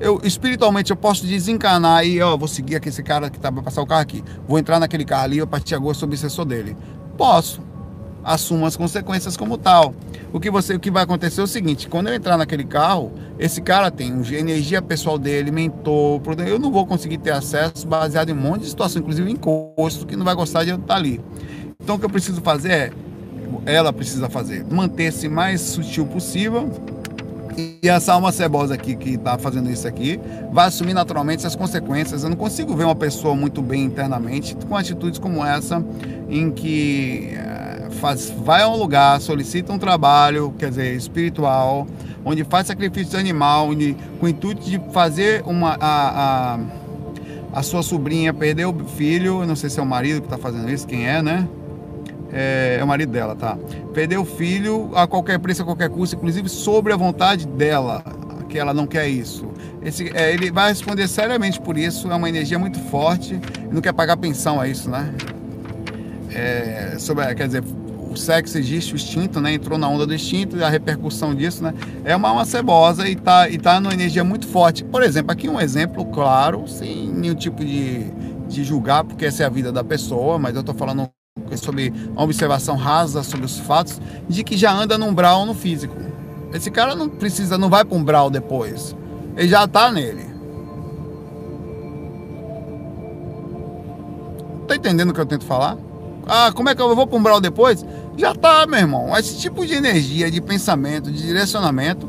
Eu espiritualmente eu posso desencanar e ó, vou seguir aqui esse cara que tá para passar o carro aqui. Vou entrar naquele carro ali, eu partir agora o obsessor dele. Posso assuma as consequências como tal. O que, você, o que vai acontecer é o seguinte: quando eu entrar naquele carro, esse cara tem energia pessoal dele, mentor, eu não vou conseguir ter acesso baseado em um monte de situação, inclusive encosto, que não vai gostar de eu estar ali. Então o que eu preciso fazer é, ela precisa fazer, manter-se mais sutil possível. E essa alma cebosa aqui que está fazendo isso aqui vai assumir naturalmente as consequências. Eu não consigo ver uma pessoa muito bem internamente com atitudes como essa, em que faz, vai a um lugar, solicita um trabalho, quer dizer, espiritual, onde faz sacrifício animal, onde, com o intuito de fazer uma, a, a, a sua sobrinha perder o filho, não sei se é o marido que está fazendo isso, quem é, né? É, é, o marido dela, tá? Perder o filho a qualquer preço, a qualquer custo, inclusive sobre a vontade dela, que ela não quer isso. Esse, é, ele vai responder seriamente por isso, é uma energia muito forte, não quer pagar pensão a isso, né? É, sobre, quer dizer, o sexo existe, o instinto, né? Entrou na onda do instinto e a repercussão disso, né? É uma alma cebosa e tá, e tá numa energia muito forte. Por exemplo, aqui um exemplo claro, sem nenhum tipo de, de julgar, porque essa é a vida da pessoa, mas eu tô falando sobre uma observação rasa sobre os fatos, de que já anda num brau no físico. Esse cara não precisa, não vai para um brau depois. Ele já tá nele. Tá entendendo o que eu tento falar? Ah, como é que eu vou para um brau depois? Já tá, meu irmão. Esse tipo de energia, de pensamento, de direcionamento,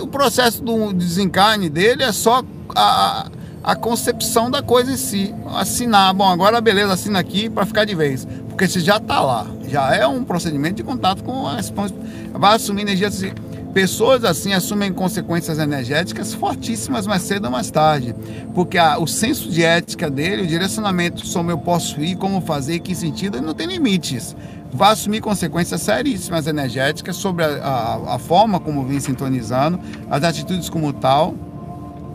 o processo do desencarne dele é só a, a concepção da coisa em si. Assinar, bom, agora beleza, assina aqui para ficar de vez. Porque você já tá lá. Já é um procedimento de contato com a Vai assumir energia assim. Pessoas assim assumem consequências energéticas fortíssimas mais cedo ou mais tarde, porque a, o senso de ética dele, o direcionamento sobre eu posso ir, como fazer, que sentido, ele não tem limites. Vai assumir consequências seríssimas energéticas sobre a, a, a forma como vem sintonizando, as atitudes como tal.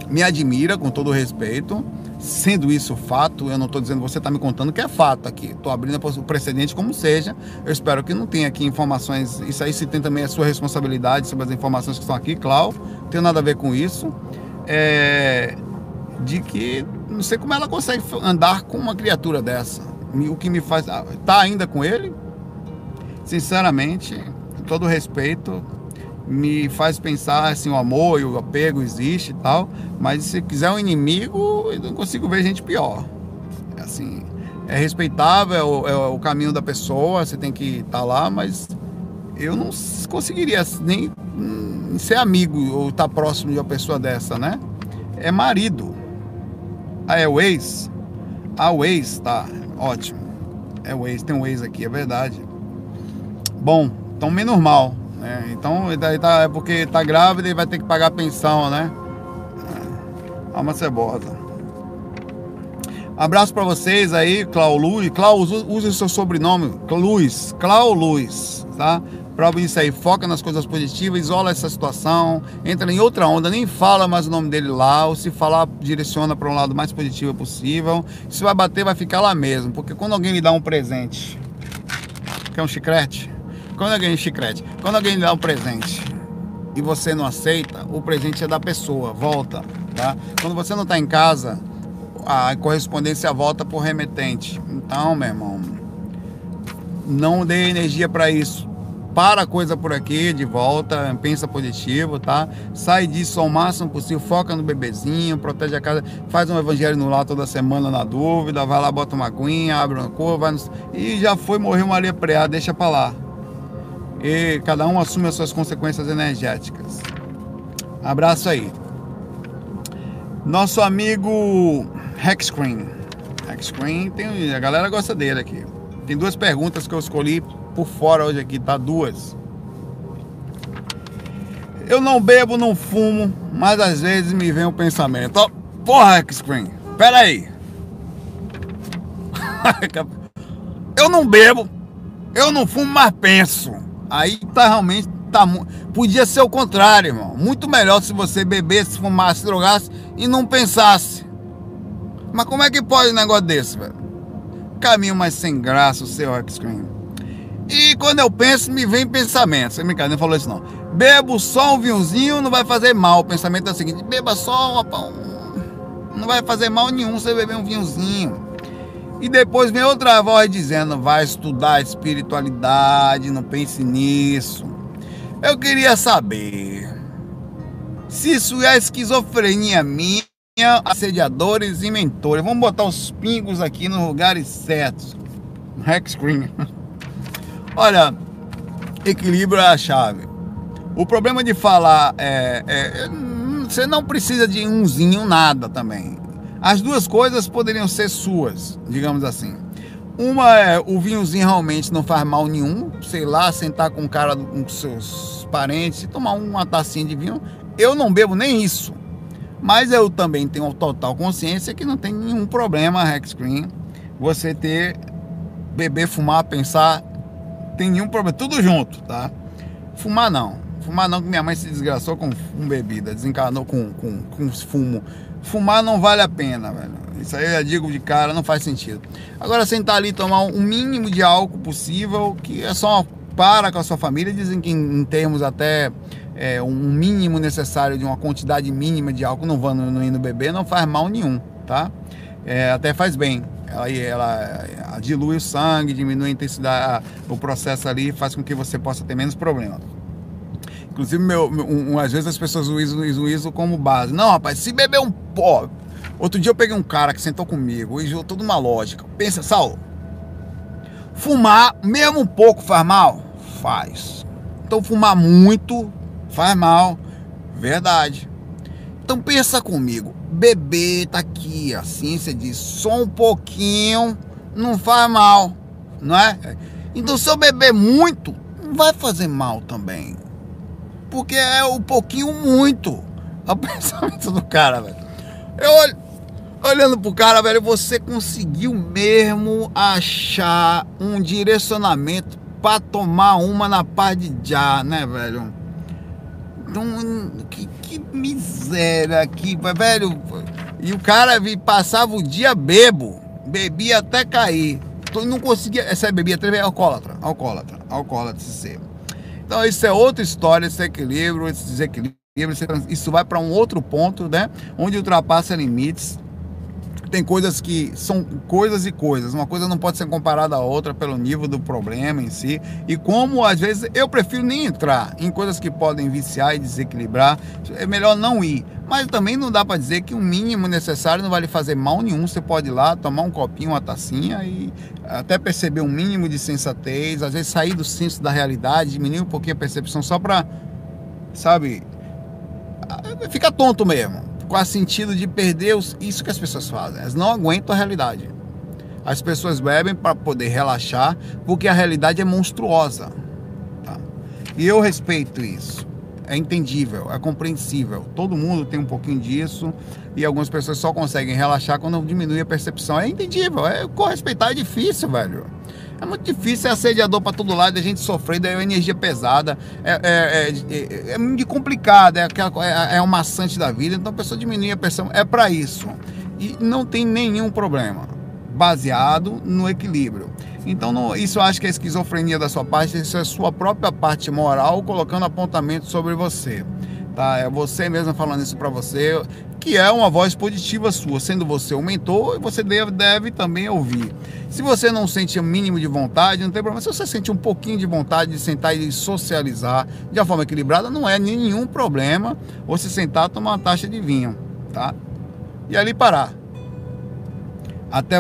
Me admira, com todo respeito, Sendo isso fato, eu não estou dizendo você está me contando que é fato aqui. Estou abrindo o precedente como seja. Eu espero que não tenha aqui informações. Isso aí se tem também a sua responsabilidade sobre as informações que estão aqui, Clau. Não tem nada a ver com isso. É, de que não sei como ela consegue andar com uma criatura dessa. O que me faz. Tá ainda com ele? Sinceramente, com todo respeito, me faz pensar assim, o amor e o apego existe e tal, mas se quiser um inimigo, eu não consigo ver gente pior. Assim, é respeitável, é, é o caminho da pessoa, você tem que estar tá lá, mas eu não conseguiria nem ser amigo ou estar tá próximo de uma pessoa dessa, né? É marido. Ah, é o ex? Ah, o ex, tá, ótimo. É o ex, tem um ex aqui, é verdade. Bom, então menos mal. Né? Então, tá, é porque tá grávida e vai ter que pagar a pensão, né? É uma cebosa. Abraço para vocês aí, Clau Luiz. Clau, use o seu sobrenome, Luiz, Clau Luiz, tá? Prova isso aí, foca nas coisas positivas, isola essa situação, entra em outra onda, nem fala mais o nome dele lá, ou se falar, direciona para um lado mais positivo possível. Se vai bater, vai ficar lá mesmo, porque quando alguém lhe dá um presente, quer um chiclete? Quando alguém chiclete, quando alguém dá um presente e você não aceita, o presente é da pessoa, volta, tá? Quando você não está em casa, a correspondência volta por remetente. Então, meu irmão, não dê energia para isso. Para a coisa por aqui, de volta, pensa positivo, tá? Sai disso ao máximo possível, foca no bebezinho, protege a casa, faz um evangelho no lar toda semana na dúvida, vai lá, bota uma aguinha, abre uma cor, vai no... e já foi, morreu Maria Preá, deixa para lá e cada um assume as suas consequências energéticas. Abraço aí. Nosso amigo Hexcreen. Hexcreen, tem, a galera gosta dele aqui. Tem duas perguntas que eu escolhi por fora hoje aqui, tá? Duas. Eu não bebo, não fumo, mas às vezes me vem o pensamento. Oh, porra, Hexcreen, pera aí. eu não bebo, eu não fumo, mas penso. Aí tá realmente tá podia ser o contrário, irmão. Muito melhor se você bebesse, fumasse, drogasse e não pensasse. Mas como é que pode um negócio desse, velho? Caminho mais sem graça o seu X-Screen. E quando eu penso, me vem pensamento. Você brincadeira, não falou isso não. Bebo só um vinhozinho, não vai fazer mal. O pensamento é o seguinte: beba só um. Não vai fazer mal nenhum você beber um vinhozinho. E depois vem outra voz dizendo: vai estudar espiritualidade, não pense nisso. Eu queria saber se isso é esquizofrenia minha, assediadores e mentores. Vamos botar os pingos aqui nos lugares certos. Hack screen. Olha, equilíbrio é a chave. O problema de falar é, é, você não precisa de umzinho nada também. As duas coisas poderiam ser suas, digamos assim. Uma é o vinhozinho realmente não faz mal nenhum, sei lá, sentar com um cara com seus parentes tomar uma tacinha de vinho. Eu não bebo nem isso. Mas eu também tenho total consciência que não tem nenhum problema, Rex Green, você ter beber, fumar, pensar, tem nenhum problema, tudo junto, tá? Fumar não. Fumar não, que minha mãe se desgraçou com, com bebida, desencarnou com, com, com fumo fumar não vale a pena, velho. Isso aí eu já digo de cara, não faz sentido. Agora sentar ali e tomar um mínimo de álcool possível, que é só para com a sua família, dizem que em, termos até é, um mínimo necessário de uma quantidade mínima de álcool, não vão no, indo beber, não faz mal nenhum, tá? É, até faz bem. Ela, ela, ela dilui o sangue, diminui a intensidade, o processo ali faz com que você possa ter menos problemas. Inclusive, meu, um, às vezes as pessoas usam, isso como base. Não, rapaz, se beber um pó, Outro dia eu peguei um cara que sentou comigo e viu toda uma lógica. Pensa, Saulo, fumar, mesmo um pouco faz mal? Faz. Então fumar muito faz mal. Verdade. Então pensa comigo, beber tá aqui, a ciência diz só um pouquinho não faz mal, não é? Então se eu beber muito, vai fazer mal também. Porque é o pouquinho muito. É o pensamento do cara, velho. Eu olho, olhando pro cara, velho, você conseguiu mesmo achar um direcionamento para tomar uma na paz de já, né, velho? Então, que, que miséria aqui, velho. E o cara passava o dia bebo, bebia até cair. Então não conseguia. Essa é bebia até alcoólatra, alcoólatra, alcoólatra, ser. Então isso é outra história, esse equilíbrio, esse desequilíbrio. Isso vai para um outro ponto, né? Onde ultrapassa limites tem coisas que são coisas e coisas. Uma coisa não pode ser comparada à outra pelo nível do problema em si. E como às vezes eu prefiro nem entrar em coisas que podem viciar e desequilibrar, é melhor não ir. Mas também não dá para dizer que o mínimo necessário não vai lhe fazer mal nenhum. Você pode ir lá, tomar um copinho, uma tacinha e até perceber um mínimo de sensatez, às vezes sair do senso da realidade, diminuir um pouquinho a percepção só para, sabe, ficar tonto mesmo qual sentido de perder os, isso que as pessoas fazem. Elas não aguentam a realidade. As pessoas bebem para poder relaxar, porque a realidade é monstruosa. Tá? E eu respeito isso. É entendível, é compreensível. Todo mundo tem um pouquinho disso e algumas pessoas só conseguem relaxar quando diminui a percepção. É entendível, é correspeitar é difícil, velho. É muito difícil, é assediador para todo lado, a gente sofrendo, é energia pesada, é, é, é, é muito complicado, é, é, é o maçante da vida, então a pessoa diminui a pressão, é para isso. E não tem nenhum problema, baseado no equilíbrio. Então, isso eu acho que é esquizofrenia da sua parte, isso é sua própria parte moral colocando apontamento sobre você. Tá? É você mesmo falando isso para você, que é uma voz positiva sua, sendo você o mentor, você deve, deve também ouvir. Se você não sente o mínimo de vontade, não tem problema. Se você sente um pouquinho de vontade de sentar e socializar de uma forma equilibrada, não é nenhum problema você sentar e tomar uma taxa de vinho, tá? E ali parar. Até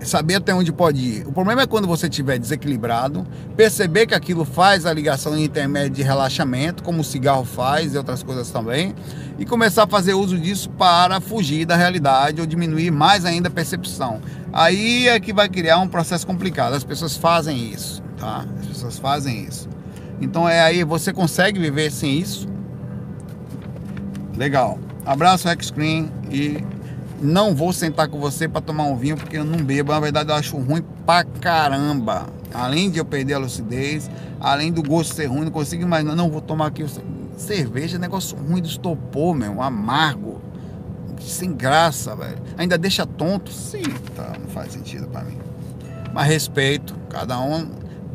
saber até onde pode ir. O problema é quando você estiver desequilibrado, perceber que aquilo faz a ligação intermédia de relaxamento, como o cigarro faz e outras coisas também, e começar a fazer uso disso para fugir da realidade ou diminuir mais ainda a percepção. Aí é que vai criar um processo complicado. As pessoas fazem isso, tá? As pessoas fazem isso. Então é aí, você consegue viver sem isso? Legal. Abraço, Screen e não vou sentar com você para tomar um vinho porque eu não bebo. Na verdade, eu acho ruim pra caramba. Além de eu perder a lucidez, além do gosto ser ruim, não consigo imaginar. Não vou tomar aqui cerveja, negócio ruim do estopor, meu, amargo, sem graça, velho. Ainda deixa tonto? Sim, tá, não faz sentido para mim. Mas respeito, cada um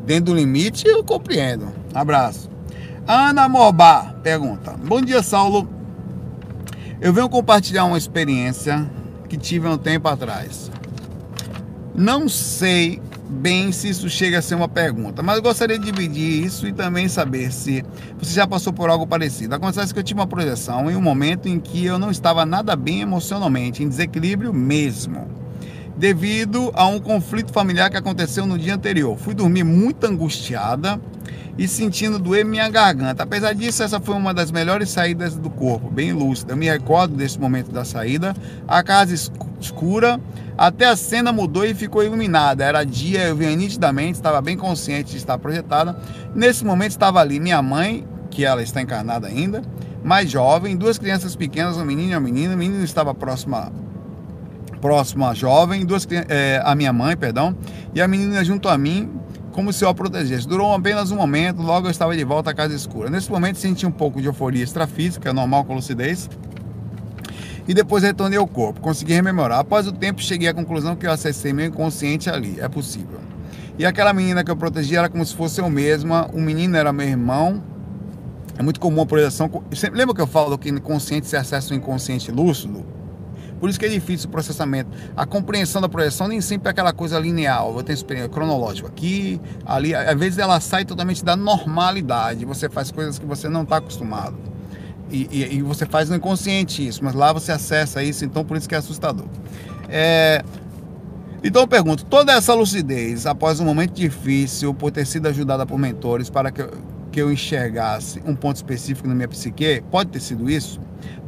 dentro do limite, eu compreendo. Abraço. Ana Morbá pergunta: Bom dia, Saulo. Eu venho compartilhar uma experiência que tive há um tempo atrás. Não sei bem se isso chega a ser uma pergunta, mas eu gostaria de dividir isso e também saber se você já passou por algo parecido. Acontece que eu tive uma projeção em um momento em que eu não estava nada bem emocionalmente, em desequilíbrio mesmo, devido a um conflito familiar que aconteceu no dia anterior. Fui dormir muito angustiada e sentindo doer minha garganta. Apesar disso, essa foi uma das melhores saídas do corpo, bem lúcida. Eu me recordo desse momento da saída, a casa escura, até a cena mudou e ficou iluminada. Era dia, eu via nitidamente, estava bem consciente de estar projetada. Nesse momento estava ali minha mãe, que ela está encarnada ainda, mais jovem, duas crianças pequenas, um menino e uma menina. O menino estava próximo próximo à jovem, duas, é, a minha mãe, perdão, e a menina junto a mim, como se eu a protegesse. Durou apenas um momento, logo eu estava de volta à casa escura. Nesse momento senti um pouco de euforia extrafísica, normal com lucidez, e depois retornei ao corpo. Consegui rememorar. Após o tempo, cheguei à conclusão que eu acessei meu inconsciente ali. É possível. E aquela menina que eu protegi era como se fosse eu mesma. O menino era meu irmão. É muito comum a projeção. Lembra que eu falo que inconsciente se acessa o inconsciente lúcido? Por isso que é difícil o processamento. A compreensão da projeção nem sempre é aquela coisa linear. Eu tenho experiência cronológica aqui, ali. Às vezes ela sai totalmente da normalidade. Você faz coisas que você não está acostumado. E, e, e, você faz no inconsciente isso, mas lá você acessa isso, então por isso que é assustador. É, então eu pergunto, toda essa lucidez, após um momento difícil, por ter sido ajudada por mentores para que eu, que eu enxergasse um ponto específico na minha psique, pode ter sido isso?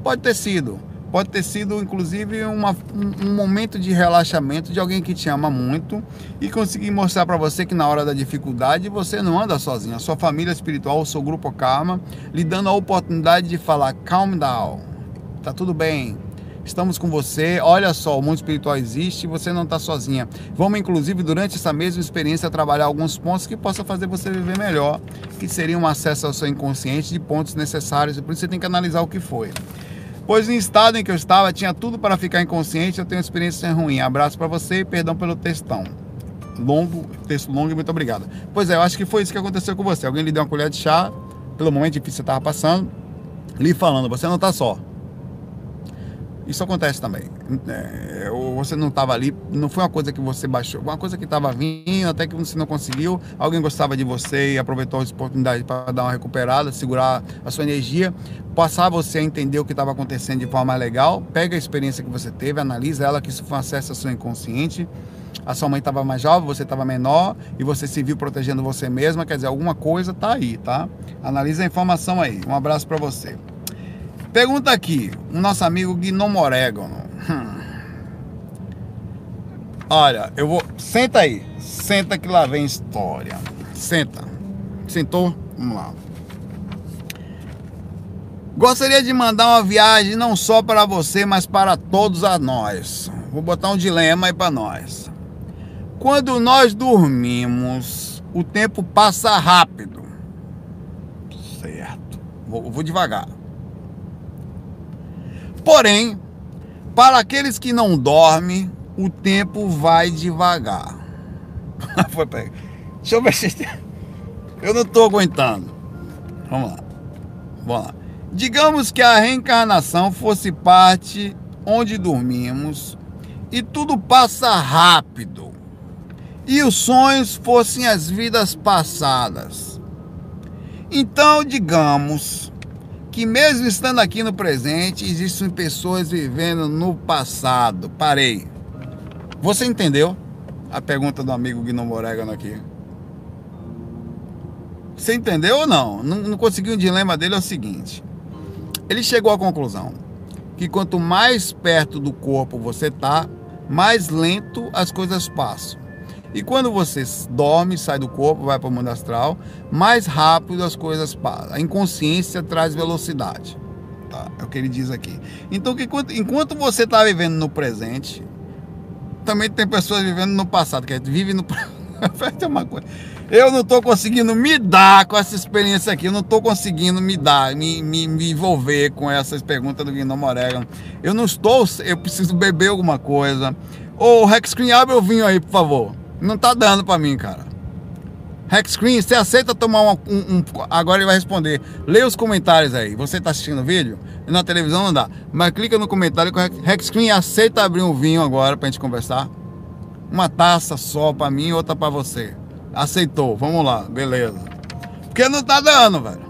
Pode ter sido. Pode ter sido, inclusive, uma, um, momento de relaxamento de alguém que te ama muito e conseguir mostrar para você que na hora da dificuldade você não anda sozinho. A sua família espiritual, o seu grupo Karma, lhe dando a oportunidade de falar: calm down, tá tudo bem, estamos com você. Olha só, o mundo espiritual existe e você não está sozinha. Vamos, inclusive, durante essa mesma experiência, trabalhar alguns pontos que possam fazer você viver melhor, que seria um acesso ao seu inconsciente de pontos necessários. Por isso você tem que analisar o que foi. Pois no estado em que eu estava, tinha tudo para ficar inconsciente, eu tenho uma experiência ruim. Abraço para você e perdão pelo textão. Longo, texto longo e muito obrigado. Pois é, eu acho que foi isso que aconteceu com você. Alguém lhe deu uma colher de chá, pelo momento difícil que você estava passando, lhe falando, você não está só. Isso acontece também. É, você não estava ali, não foi uma coisa que você baixou, uma coisa que estava vindo, até que você não conseguiu. Alguém gostava de você e aproveitou a oportunidade para dar uma recuperada, segurar a sua energia, passar você a entender o que estava acontecendo de forma legal. Pega a experiência que você teve, analisa ela, que isso foi um acesso ao seu inconsciente. A sua mãe estava mais jovem, você estava menor e você se viu protegendo você mesma. Quer dizer, alguma coisa está aí, tá? Analisa a informação aí. Um abraço para você. Pergunta aqui, o nosso amigo Gnomo Orégano. Hum. Olha, eu vou. Senta aí. Senta que lá vem história. Senta. Sentou? Vamos lá. Gostaria de mandar uma viagem não só para você, mas para todos a nós. Vou botar um dilema aí para nós. Quando nós dormimos, o tempo passa rápido. Certo. Vou, vou devagar. Porém, para aqueles que não dormem, o tempo vai devagar. Deixa eu ver se. Eu não estou aguentando. Vamos lá. Vamos lá. Digamos que a reencarnação fosse parte onde dormimos e tudo passa rápido. E os sonhos fossem as vidas passadas. Então, digamos que mesmo estando aqui no presente, existem pessoas vivendo no passado. Parei. Você entendeu a pergunta do amigo Guilherme Orégano aqui? Você entendeu ou não? não? Não conseguiu o dilema dele é o seguinte. Ele chegou à conclusão que quanto mais perto do corpo você tá, mais lento as coisas passam. E quando você dorme, sai do corpo, vai para o mundo astral, mais rápido as coisas passam. A inconsciência traz velocidade. Tá? É o que ele diz aqui. Então, que enquanto, enquanto você está vivendo no presente, também tem pessoas vivendo no passado, que vive no uma coisa. Eu não estou conseguindo me dar com essa experiência aqui. Eu não estou conseguindo me dar, me, me, me, envolver com essas perguntas do Guilherme Orégano. Eu não estou. Eu preciso beber alguma coisa. Ô, Rex Screen, abre o vinho aí, por favor. Não tá dando pra mim, cara. Hack Screen, você aceita tomar um, um, um, Agora ele vai responder. Leia os comentários aí. Você tá assistindo o vídeo? Na televisão não dá. Mas clica no comentário com Hack Screen aceita abrir um vinho agora pra gente conversar. Uma taça só pra mim e outra pra você. Aceitou. Vamos lá. Beleza. Porque não tá dando, velho.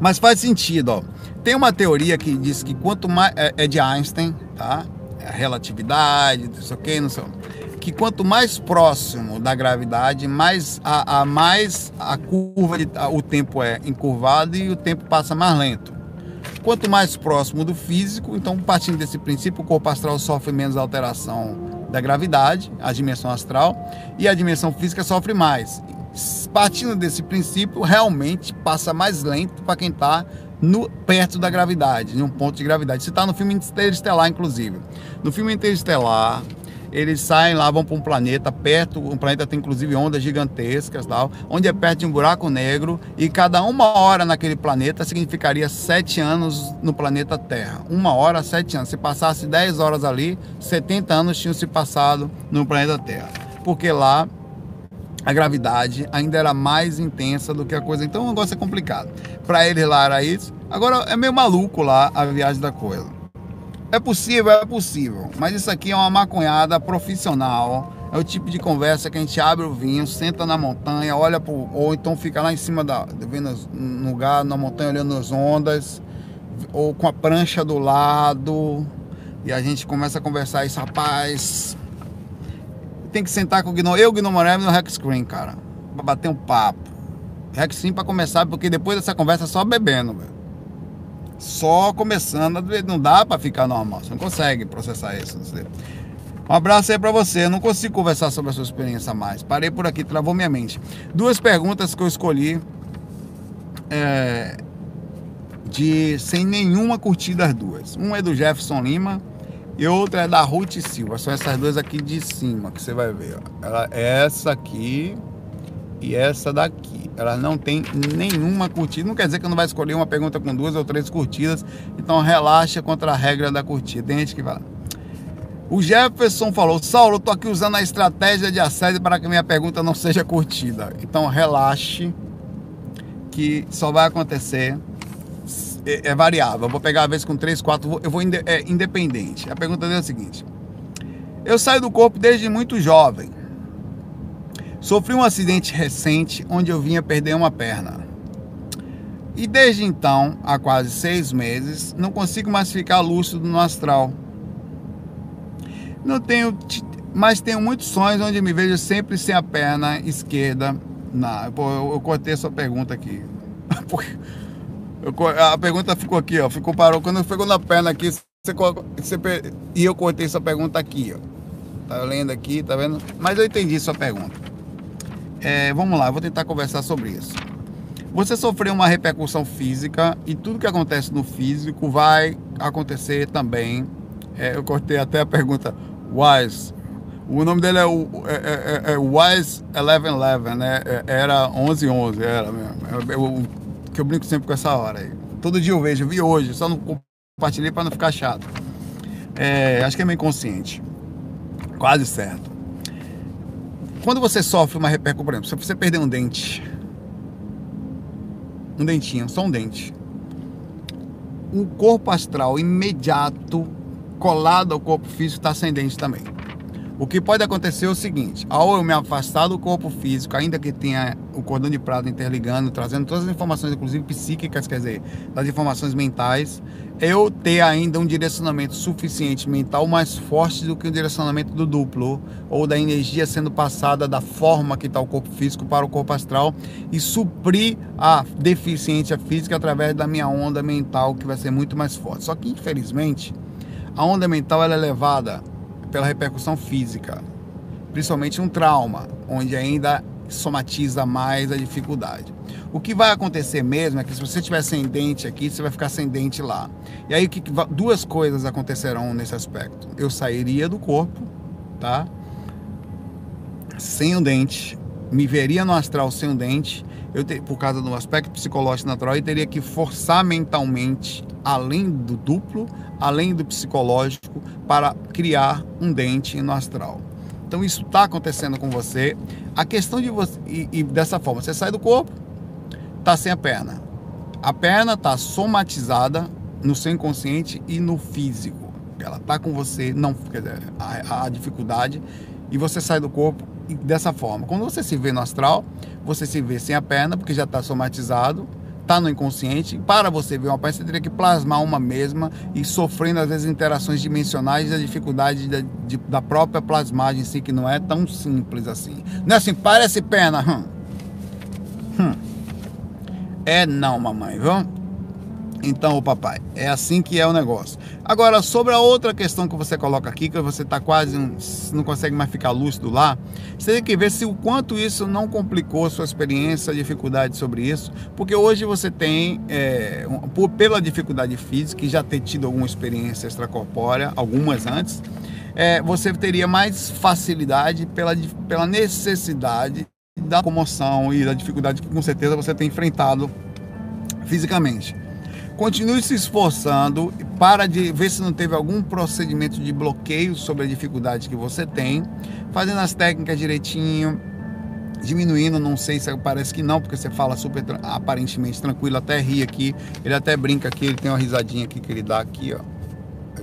Mas faz sentido, ó. Tem uma teoria que diz que quanto mais. É, é de Einstein, tá? É a relatividade, não sei o que, não sei o que quanto mais próximo da gravidade, mais a, a mais a curva de, a, o tempo é encurvado e o tempo passa mais lento. Quanto mais próximo do físico, então partindo desse princípio, o corpo astral sofre menos alteração da gravidade, a dimensão astral, e a dimensão física sofre mais. Partindo desse princípio, realmente passa mais lento para quem está no, perto da gravidade, em um ponto de gravidade. Você está no filme Interestelar, inclusive. No filme Interestelar, eles saem lá, vão para um planeta perto, um planeta tem inclusive ondas gigantescas, tal, onde é perto de um buraco negro e cada uma hora naquele planeta significaria sete anos no planeta Terra. Uma hora, sete anos. Se passasse dez horas ali, 70 anos tinham se passado no planeta Terra. Porque lá a gravidade ainda era mais intensa do que a coisa. Então o negócio é complicado. Para eles lá era isso. Agora é meio maluco lá a viagem da coisa. É possível, é possível. Mas isso aqui é uma maconhada profissional. É o tipo de conversa que a gente abre o vinho, senta na montanha, olha pro, ou então fica lá em cima da, vendo no lugar, na montanha olhando as ondas, ou com a prancha do lado, e a gente começa a conversar isso, rapaz. Tem que sentar com o Gnome, eu, Gnome no Hack Screen, cara, pra bater um papo. Hack Screen pra começar, porque depois dessa conversa só bebendo, velho. Só começando, não dá para ficar normal, você não consegue processar isso. Um abraço aí para você. Eu não consigo conversar sobre a sua experiência mais. Parei por aqui, travou minha mente. Duas perguntas que eu escolhi é, de sem nenhuma curtida as duas. Um é do Jefferson Lima e outra é da Ruth Silva. São essas duas aqui de cima que você vai ver. Ó. Ela, essa aqui e essa daqui. Ela não tem nenhuma curtida. Não quer dizer que não vai escolher uma pergunta com duas ou três curtidas. Então relaxa contra a regra da curtida. Tem gente que fala. O Jefferson falou: Saulo, tô aqui usando a estratégia de assédio para que minha pergunta não seja curtida. Então relaxe, que só vai acontecer. É, é variável. Eu vou pegar a vez com três, quatro. Eu vou é, independente. A pergunta dele é a seguinte: Eu saio do corpo desde muito jovem. Sofri um acidente recente onde eu vinha perder uma perna. E desde então, há quase seis meses, não consigo mais ficar lúcido no astral não tenho, mas tenho muitos sonhos onde me vejo sempre sem a perna esquerda. Na, eu, eu cortei essa pergunta aqui. eu, a pergunta ficou aqui, ó. Ficou parou. Quando ficou na perna aqui, você, você, e eu cortei essa pergunta aqui, ó. Tá lendo aqui, tá vendo? Mas eu entendi sua pergunta. É, vamos lá, vou tentar conversar sobre isso. Você sofreu uma repercussão física e tudo que acontece no físico vai acontecer também. É, eu cortei até a pergunta Wise. O nome dele é, o, é, é, é, é Wise 1111, né? É, era 1111, era mesmo. Eu, que eu brinco sempre com essa hora aí. Todo dia eu vejo, eu vi hoje, só não compartilhei para não ficar chato. É, acho que é meio inconsciente. Quase certo. Quando você sofre uma repercussão, por exemplo, se você perder um dente, um dentinho, só um dente, o corpo astral imediato colado ao corpo físico está ascendente também. O que pode acontecer é o seguinte: ao eu me afastar do corpo físico, ainda que tenha o cordão de prata interligando, trazendo todas as informações, inclusive psíquicas, quer dizer, das informações mentais, eu ter ainda um direcionamento suficiente mental mais forte do que o direcionamento do duplo, ou da energia sendo passada da forma que está o corpo físico para o corpo astral e suprir a deficiência física através da minha onda mental, que vai ser muito mais forte. Só que, infelizmente a onda mental ela é levada pela repercussão física, principalmente um trauma, onde ainda somatiza mais a dificuldade. O que vai acontecer mesmo é que se você tiver sem dente aqui, você vai ficar sem dente lá. E aí duas coisas acontecerão nesse aspecto. Eu sairia do corpo, tá? Sem o dente, me veria no astral sem o dente, eu ter, por causa do aspecto psicológico natural, eu teria que forçar mentalmente, além do duplo, além do psicológico, para criar um dente no astral. Então isso está acontecendo com você. A questão de você. E, e dessa forma, você sai do corpo, está sem a perna. A perna está somatizada no seu inconsciente e no físico. Ela está com você, não quer dizer, a, a dificuldade, e você sai do corpo dessa forma. Quando você se vê no astral, você se vê sem a perna, porque já está somatizado, está no inconsciente. Para você ver uma peça, você teria que plasmar uma mesma e sofrendo às vezes interações dimensionais e a dificuldade da, de, da própria plasmagem em si, que não é tão simples assim. Não é assim, parece perna. Hum. Hum. É não, mamãe, viu? Então, papai, é assim que é o negócio. Agora, sobre a outra questão que você coloca aqui, que você está quase não consegue mais ficar lúcido lá, você tem que ver se o quanto isso não complicou sua experiência, dificuldade sobre isso, porque hoje você tem, é, por, pela dificuldade física, e já ter tido alguma experiência extracorpórea, algumas antes, é, você teria mais facilidade pela, pela necessidade da comoção e da dificuldade que com certeza você tem enfrentado fisicamente. Continue se esforçando para de ver se não teve algum procedimento de bloqueio sobre a dificuldade que você tem, fazendo as técnicas direitinho, diminuindo, não sei se parece que não, porque você fala super aparentemente tranquilo, até ri aqui, ele até brinca aqui, ele tem uma risadinha aqui que ele dá aqui, ó.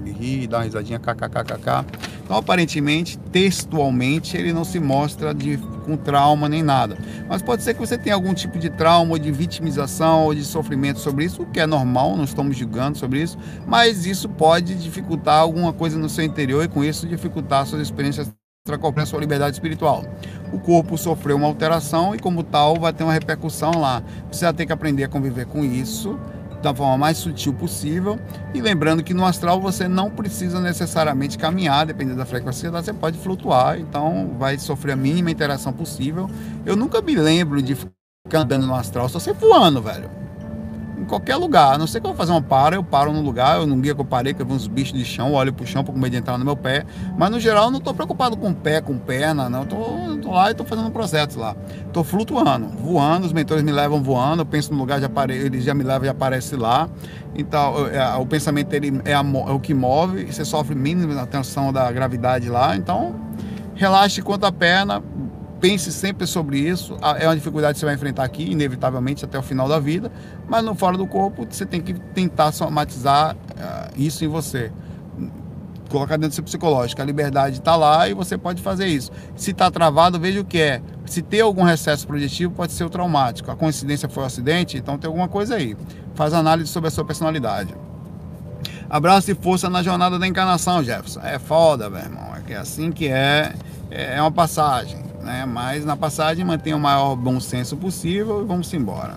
Ele ri, dá uma risadinha kkkk. Então, aparentemente, textualmente, ele não se mostra de, com trauma nem nada. Mas pode ser que você tenha algum tipo de trauma, ou de vitimização, ou de sofrimento sobre isso, o que é normal, não estamos julgando sobre isso, mas isso pode dificultar alguma coisa no seu interior e, com isso, dificultar suas experiências a sua liberdade espiritual. O corpo sofreu uma alteração e, como tal, vai ter uma repercussão lá. Você vai ter que aprender a conviver com isso da forma mais sutil possível. E lembrando que no astral você não precisa necessariamente caminhar, dependendo da frequência, você pode flutuar, então vai sofrer a mínima interação possível. Eu nunca me lembro de ficar andando no astral, só sei voando, velho em qualquer lugar. A não sei que eu vou fazer uma para, eu paro num lugar, eu num guia que eu parei, que eu vi uns bichos de chão, olho pro chão para com medo de entrar no meu pé. Mas no geral eu não estou preocupado com pé, com perna, não. Eu tô, tô lá e estou fazendo um processo lá. Estou flutuando, voando, os mentores me levam voando, eu penso no lugar, já apare... eles já me levam e aparece lá. Então, é, o pensamento ele é, a, é o que move, você sofre mínima tensão da gravidade lá. Então, relaxe quanto a perna, pense sempre sobre isso. É uma dificuldade que você vai enfrentar aqui, inevitavelmente, até o final da vida. Mas no fora do corpo, você tem que tentar somatizar uh, isso em você. Colocar dentro do seu psicológico. A liberdade está lá e você pode fazer isso. Se está travado, veja o que é. Se tem algum recesso projetivo, pode ser o traumático. A coincidência foi o um acidente, então tem alguma coisa aí. Faz análise sobre a sua personalidade. Abraço e força na jornada da encarnação, Jefferson. É foda, meu irmão. É, é assim que é. É uma passagem né? Mas na passagem mantenha o maior bom senso possível e vamos embora.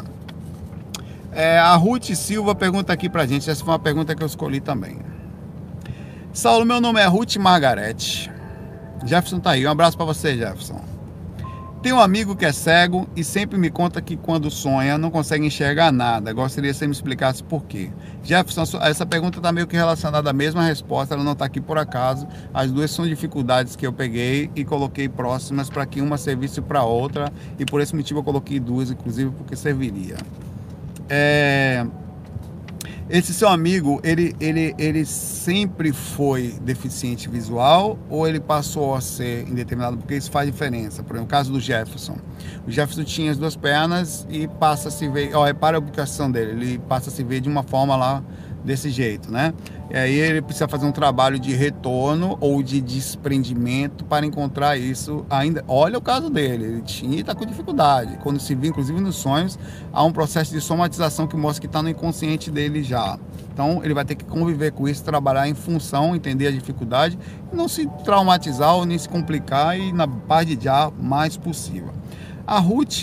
É, a Ruth Silva pergunta aqui pra gente, essa foi uma pergunta que eu escolhi também. Saulo, meu nome é Ruth Margarete. Jefferson tá aí, um abraço para você, Jefferson. Tenho um amigo que é cego e sempre me conta que quando sonha não consegue enxergar nada. Gostaria que você me explicasse por quê. Jefferson, essa pergunta está meio que relacionada à mesma resposta, ela não está aqui por acaso. As duas são dificuldades que eu peguei e coloquei próximas para que uma servisse para outra e por esse motivo eu coloquei duas, inclusive porque serviria. É... Esse seu amigo, ele, ele, ele sempre foi deficiente visual ou ele passou a ser indeterminado? Porque isso faz diferença. Por exemplo, o caso do Jefferson. O Jefferson tinha as duas pernas e passa a se ver, ó, repara a ubicação dele, ele passa a se ver de uma forma lá desse jeito, né? E aí ele precisa fazer um trabalho de retorno ou de desprendimento para encontrar isso ainda. Olha o caso dele, ele tinha e está com dificuldade. Quando se vê, inclusive nos sonhos, há um processo de somatização que mostra que está no inconsciente dele já. Então ele vai ter que conviver com isso, trabalhar em função, entender a dificuldade, não se traumatizar ou nem se complicar e na parte de já mais possível. A Ruth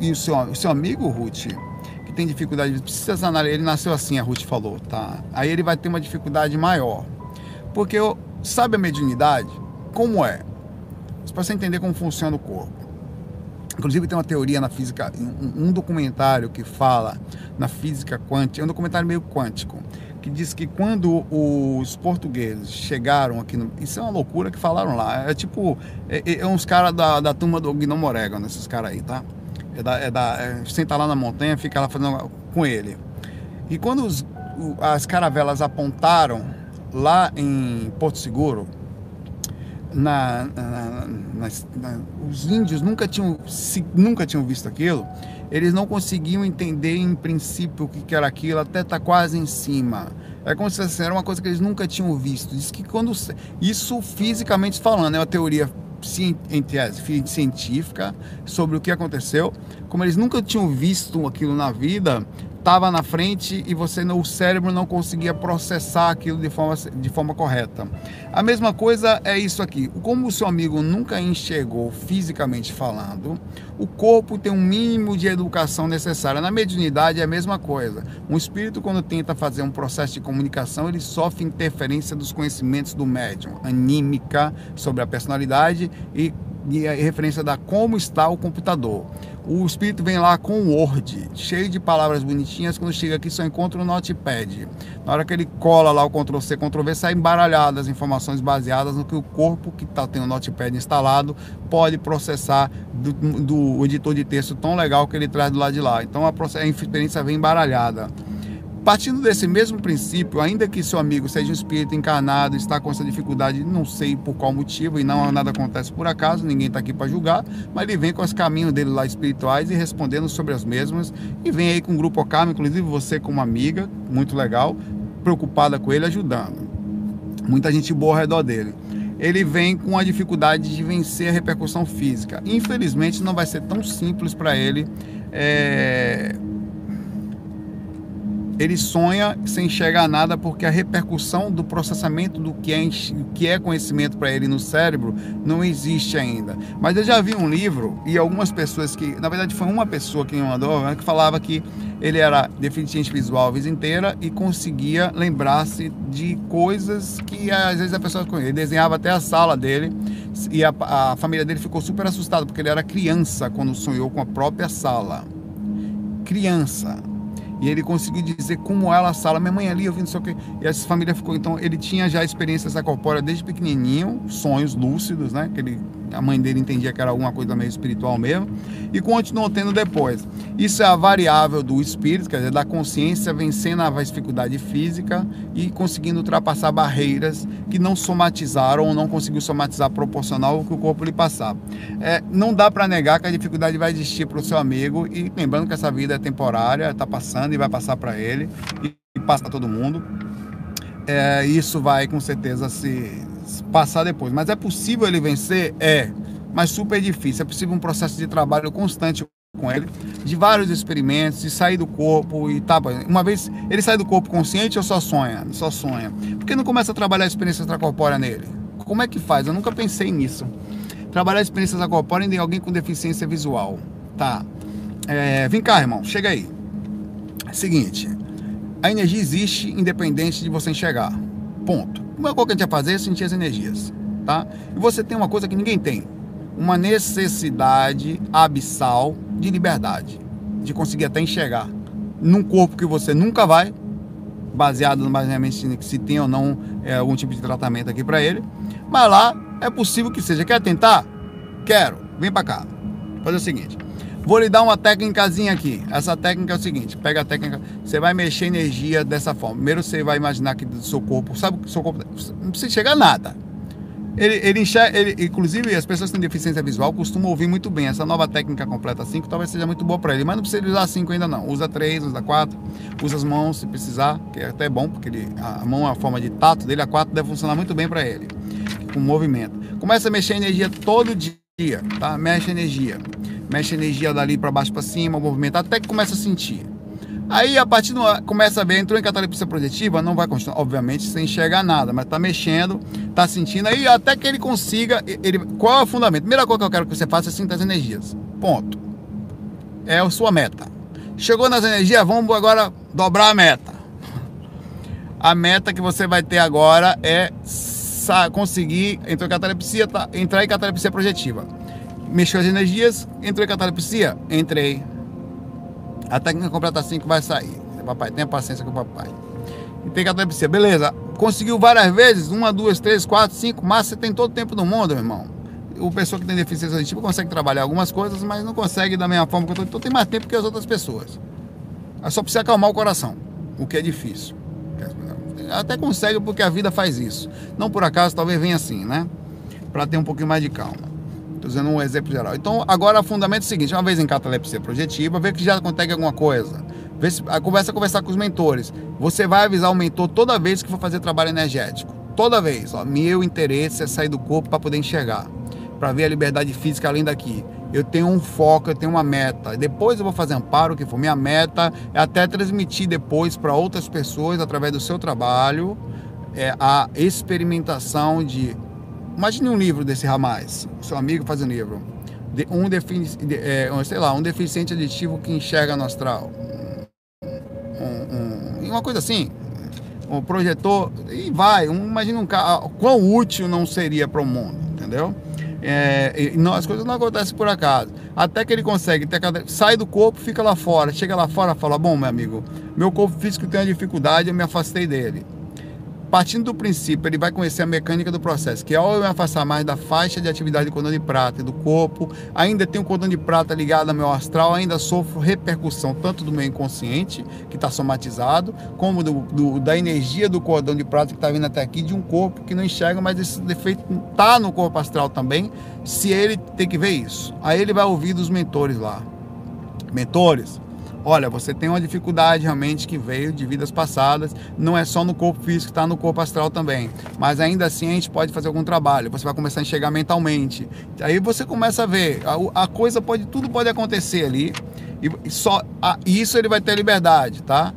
e o seu, o seu amigo Ruth, tem dificuldade, precisa sanar, ele nasceu assim, a Ruth falou, tá? Aí ele vai ter uma dificuldade maior. Porque sabe a mediunidade? Como é? Para você entender como funciona o corpo. Inclusive tem uma teoria na física, um, um documentário que fala na física quântica, é um documentário meio quântico, que diz que quando os portugueses chegaram aqui, no, isso é uma loucura que falaram lá, é tipo, é, é uns caras da, da turma do Orégano, esses caras aí, tá? É da, é da, é, senta lá na montanha, fica lá fazendo com ele. E quando os, as caravelas apontaram lá em Porto Seguro, na, na, na, os índios nunca tinham, se, nunca tinham visto aquilo, eles não conseguiam entender em princípio o que, era aquilo, até tá quase em cima. É como se fosse, era uma coisa que eles nunca tinham visto. Diz que quando isso fisicamente falando, é uma teoria científica sobre o que aconteceu. Como eles nunca tinham visto aquilo na vida, estava na frente e você o cérebro não conseguia processar aquilo de forma, de forma correta. A mesma coisa é isso aqui. Como o seu amigo nunca enxergou fisicamente falando, o corpo tem um mínimo de educação necessária. Na mediunidade é a mesma coisa. Um espírito quando tenta fazer um processo de comunicação, ele sofre interferência dos conhecimentos do médium, anímica sobre a personalidade e e a referência da como está o computador. O espírito vem lá com o Word, cheio de palavras bonitinhas. Quando chega aqui, só encontra o Notepad. Na hora que ele cola lá o Ctrl C, Ctrl V, sai embaralhado as informações baseadas no que o corpo que está tendo o Notepad instalado pode processar do, do editor de texto tão legal que ele traz do lado de lá. Então a, a experiência vem embaralhada. Partindo desse mesmo princípio, ainda que seu amigo seja um espírito encarnado, está com essa dificuldade, não sei por qual motivo, e não nada acontece por acaso, ninguém está aqui para julgar, mas ele vem com os caminhos dele lá espirituais e respondendo sobre as mesmas, e vem aí com um grupo Okama, inclusive você como amiga, muito legal, preocupada com ele, ajudando. Muita gente boa ao redor dele. ele vem com a dificuldade de vencer a repercussão física. Infelizmente, não vai ser tão simples para ele. É... Ele sonha sem enxergar nada porque a repercussão do processamento do que é, que é conhecimento para ele no cérebro não existe ainda. Mas eu já vi um livro e algumas pessoas que, na verdade, foi uma pessoa que me mandou, né, que falava que ele era deficiente visual a vida inteira e conseguia lembrar-se de coisas que às vezes a pessoa. Ele desenhava até a sala dele e a, a família dele ficou super assustada porque ele era criança quando sonhou com a própria sala. Criança. E ele conseguiu dizer como ela a sala, minha mãe ali, eu vi não sei o que. E essa família ficou, então, ele tinha já experiência corpórea desde pequenininho, sonhos lúcidos, né? Que ele a mãe dele entendia que era alguma coisa meio espiritual mesmo, e continuou tendo depois. Isso é a variável do espírito, quer dizer, da consciência vencendo a dificuldade física e conseguindo ultrapassar barreiras que não somatizaram ou não conseguiu somatizar proporcional ao que o corpo lhe passava. É, não dá para negar que a dificuldade vai existir para o seu amigo, e lembrando que essa vida é temporária, está passando e vai passar para ele, e, passa para todo mundo. É, isso vai com certeza se passar depois. Mas é possível ele vencer? É, mas super difícil. É possível um processo de trabalho constante com ele, de vários experimentos, de sair do corpo e tá. Uma vez ele sai do corpo consciente ou só sonha? Só sonha. Por que não começa a trabalhar a experiência extracorpórea nele? Como é que faz? Eu nunca pensei nisso. Trabalhar a experiência extracorpórea em alguém com deficiência visual. Tá. É, vem cá, irmão, chega aí. Seguinte, a energia existe independente de você enxergar. Ponto. Uma coisa que a gente vai fazer é sentir as energias, tá? E você tem uma coisa que ninguém tem, uma necessidade abissal de liberdade, de conseguir até enxergar num corpo que você nunca vai, baseado no basicamente se tem ou não é, algum tipo de tratamento aqui para ele, mas lá é possível que seja. Quer tentar? Quero. Vem para cá. Fazer o seguinte. Vou lhe dar uma técnicazinha aqui. Essa técnica é o seguinte: pega a técnica, você vai mexer energia dessa forma. Primeiro você vai imaginar que do seu corpo, sabe que o seu corpo não precisa chegar a nada. Ele, ele enxerga, ele, inclusive as pessoas que têm deficiência visual costumam ouvir muito bem. Essa nova técnica completa 5 talvez seja muito boa para ele, mas não precisa usar 5 ainda não. Usa 3, usa 4, usa as mãos se precisar, que é até bom, porque ele, a mão é a forma de tato dele, a 4 deve funcionar muito bem para ele, com movimento. Começa a mexer energia todo dia, tá? Mexe energia mexe a energia dali para baixo para cima, movimento, até que começa a sentir. Aí a partir do começa a ver, entrou em catalepsia projetiva, não vai continuar, obviamente, sem enxergar nada, mas tá mexendo, tá sentindo aí até que ele consiga, ele, qual é o fundamento? Primeira coisa que eu quero que você faça é sentir as energias. Ponto. É a sua meta. Chegou nas energias, vamos agora dobrar a meta. A meta que você vai ter agora é conseguir entrar em catalepsia, tá, entrar em catalepsia projetiva mexeu as energias, entrou em catalepsia? Entrei. A técnica completa 5 vai sair. Papai, tenha paciência com o papai. E tem catalepsia, beleza. Conseguiu várias vezes, uma, duas, três, quatro, cinco, mas você tem todo o tempo do mundo, meu irmão. O pessoa que tem deficiência auditiva consegue trabalhar algumas coisas, mas não consegue da mesma forma que eu tô. Então tem mais tempo que as outras pessoas. É só precisa acalmar o coração, o que é difícil. Até consegue porque a vida faz isso. Não por acaso, talvez venha assim, né? Para ter um pouquinho mais de calma. Estou dizendo um exemplo geral. Então, agora o fundamento é o seguinte: uma vez em catalepsia projetiva, vê que já acontece alguma coisa. Vê se, começa a conversar com os mentores. Você vai avisar o mentor toda vez que for fazer trabalho energético. Toda vez. Ó, meu interesse é sair do corpo para poder enxergar. Para ver a liberdade física além daqui. Eu tenho um foco, eu tenho uma meta. Depois eu vou fazer amparo, que for. Minha meta é até transmitir depois para outras pessoas, através do seu trabalho, é, a experimentação de Imagine um livro desse Ramais, seu amigo faz um livro. De, um, defini, de, é, sei lá, um deficiente aditivo que enxerga no astral. Um, um, uma coisa assim. Um projetor. E vai. Um, imagina um carro. Quão útil não seria para o mundo, entendeu? É, não, as coisas não acontecem por acaso. Até que ele consegue, ter, sai do corpo, fica lá fora. Chega lá fora fala: Bom, meu amigo, meu corpo físico tem uma dificuldade, eu me afastei dele partindo do princípio, ele vai conhecer a mecânica do processo, que ao eu me afastar mais da faixa de atividade do cordão de prata e do corpo, ainda tem o cordão de prata ligado ao meu astral, ainda sofro repercussão tanto do meu inconsciente, que está somatizado, como do, do, da energia do cordão de prata que está vindo até aqui, de um corpo que não enxerga, mas esse defeito está no corpo astral também, se ele tem que ver isso. Aí ele vai ouvir dos mentores lá. Mentores, olha, você tem uma dificuldade realmente que veio de vidas passadas, não é só no corpo físico, está no corpo astral também. Mas ainda assim a gente pode fazer algum trabalho, você vai começar a enxergar mentalmente. Aí você começa a ver, a, a coisa pode, tudo pode acontecer ali, e só a, isso ele vai ter liberdade, tá?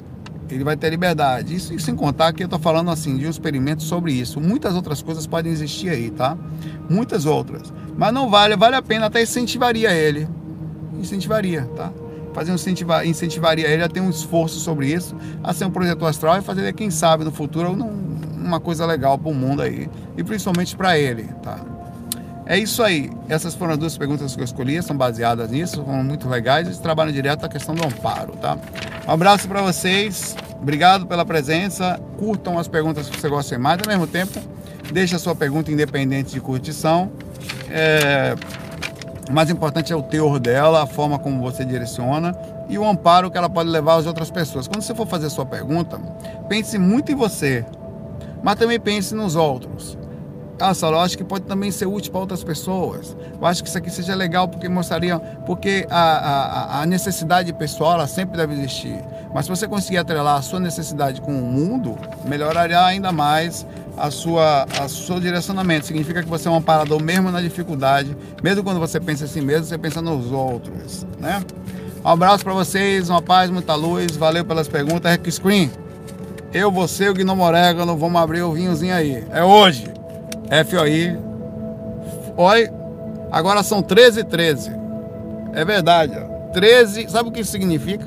Ele vai ter liberdade. Isso, sem contar que eu estou falando assim de um experimento sobre isso. Muitas outras coisas podem existir aí, tá? Muitas outras. Mas não vale, vale a pena, até incentivaria ele. Incentivaria, tá? Fazer um incentivar, incentivaria ele a ter um esforço sobre isso, a ser um projeto astral e fazer, quem sabe, no futuro, uma coisa legal para o mundo aí. E principalmente para ele, tá? É isso aí. Essas foram as duas perguntas que eu escolhi, são baseadas nisso, foram muito legais e trabalham direto a questão do amparo, tá? Um abraço para vocês, obrigado pela presença, curtam as perguntas que você gosta mais, ao mesmo tempo, deixe a sua pergunta independente de curtição. É, o mais importante é o teor dela, a forma como você direciona e o amparo que ela pode levar às outras pessoas. Quando você for fazer sua pergunta, pense muito em você, mas também pense nos outros. Acho que pode também ser útil para outras pessoas. Eu acho que isso aqui seja legal porque mostraria, porque a, a, a necessidade pessoal ela sempre deve existir. Mas se você conseguir atrelar a sua necessidade com o mundo, melhoraria ainda mais a sua, a seu direcionamento. Significa que você é um amparador mesmo na dificuldade, mesmo quando você pensa assim mesmo, você pensa nos outros, né? Um abraço para vocês, uma paz, muita luz. Valeu pelas perguntas. Hack Screen. Eu, você, o Gnome Orégano, vamos abrir o vinhozinho aí. É hoje. FOI. Oi. Agora são 13 e 13. É verdade. Ó. 13. Sabe o que isso significa?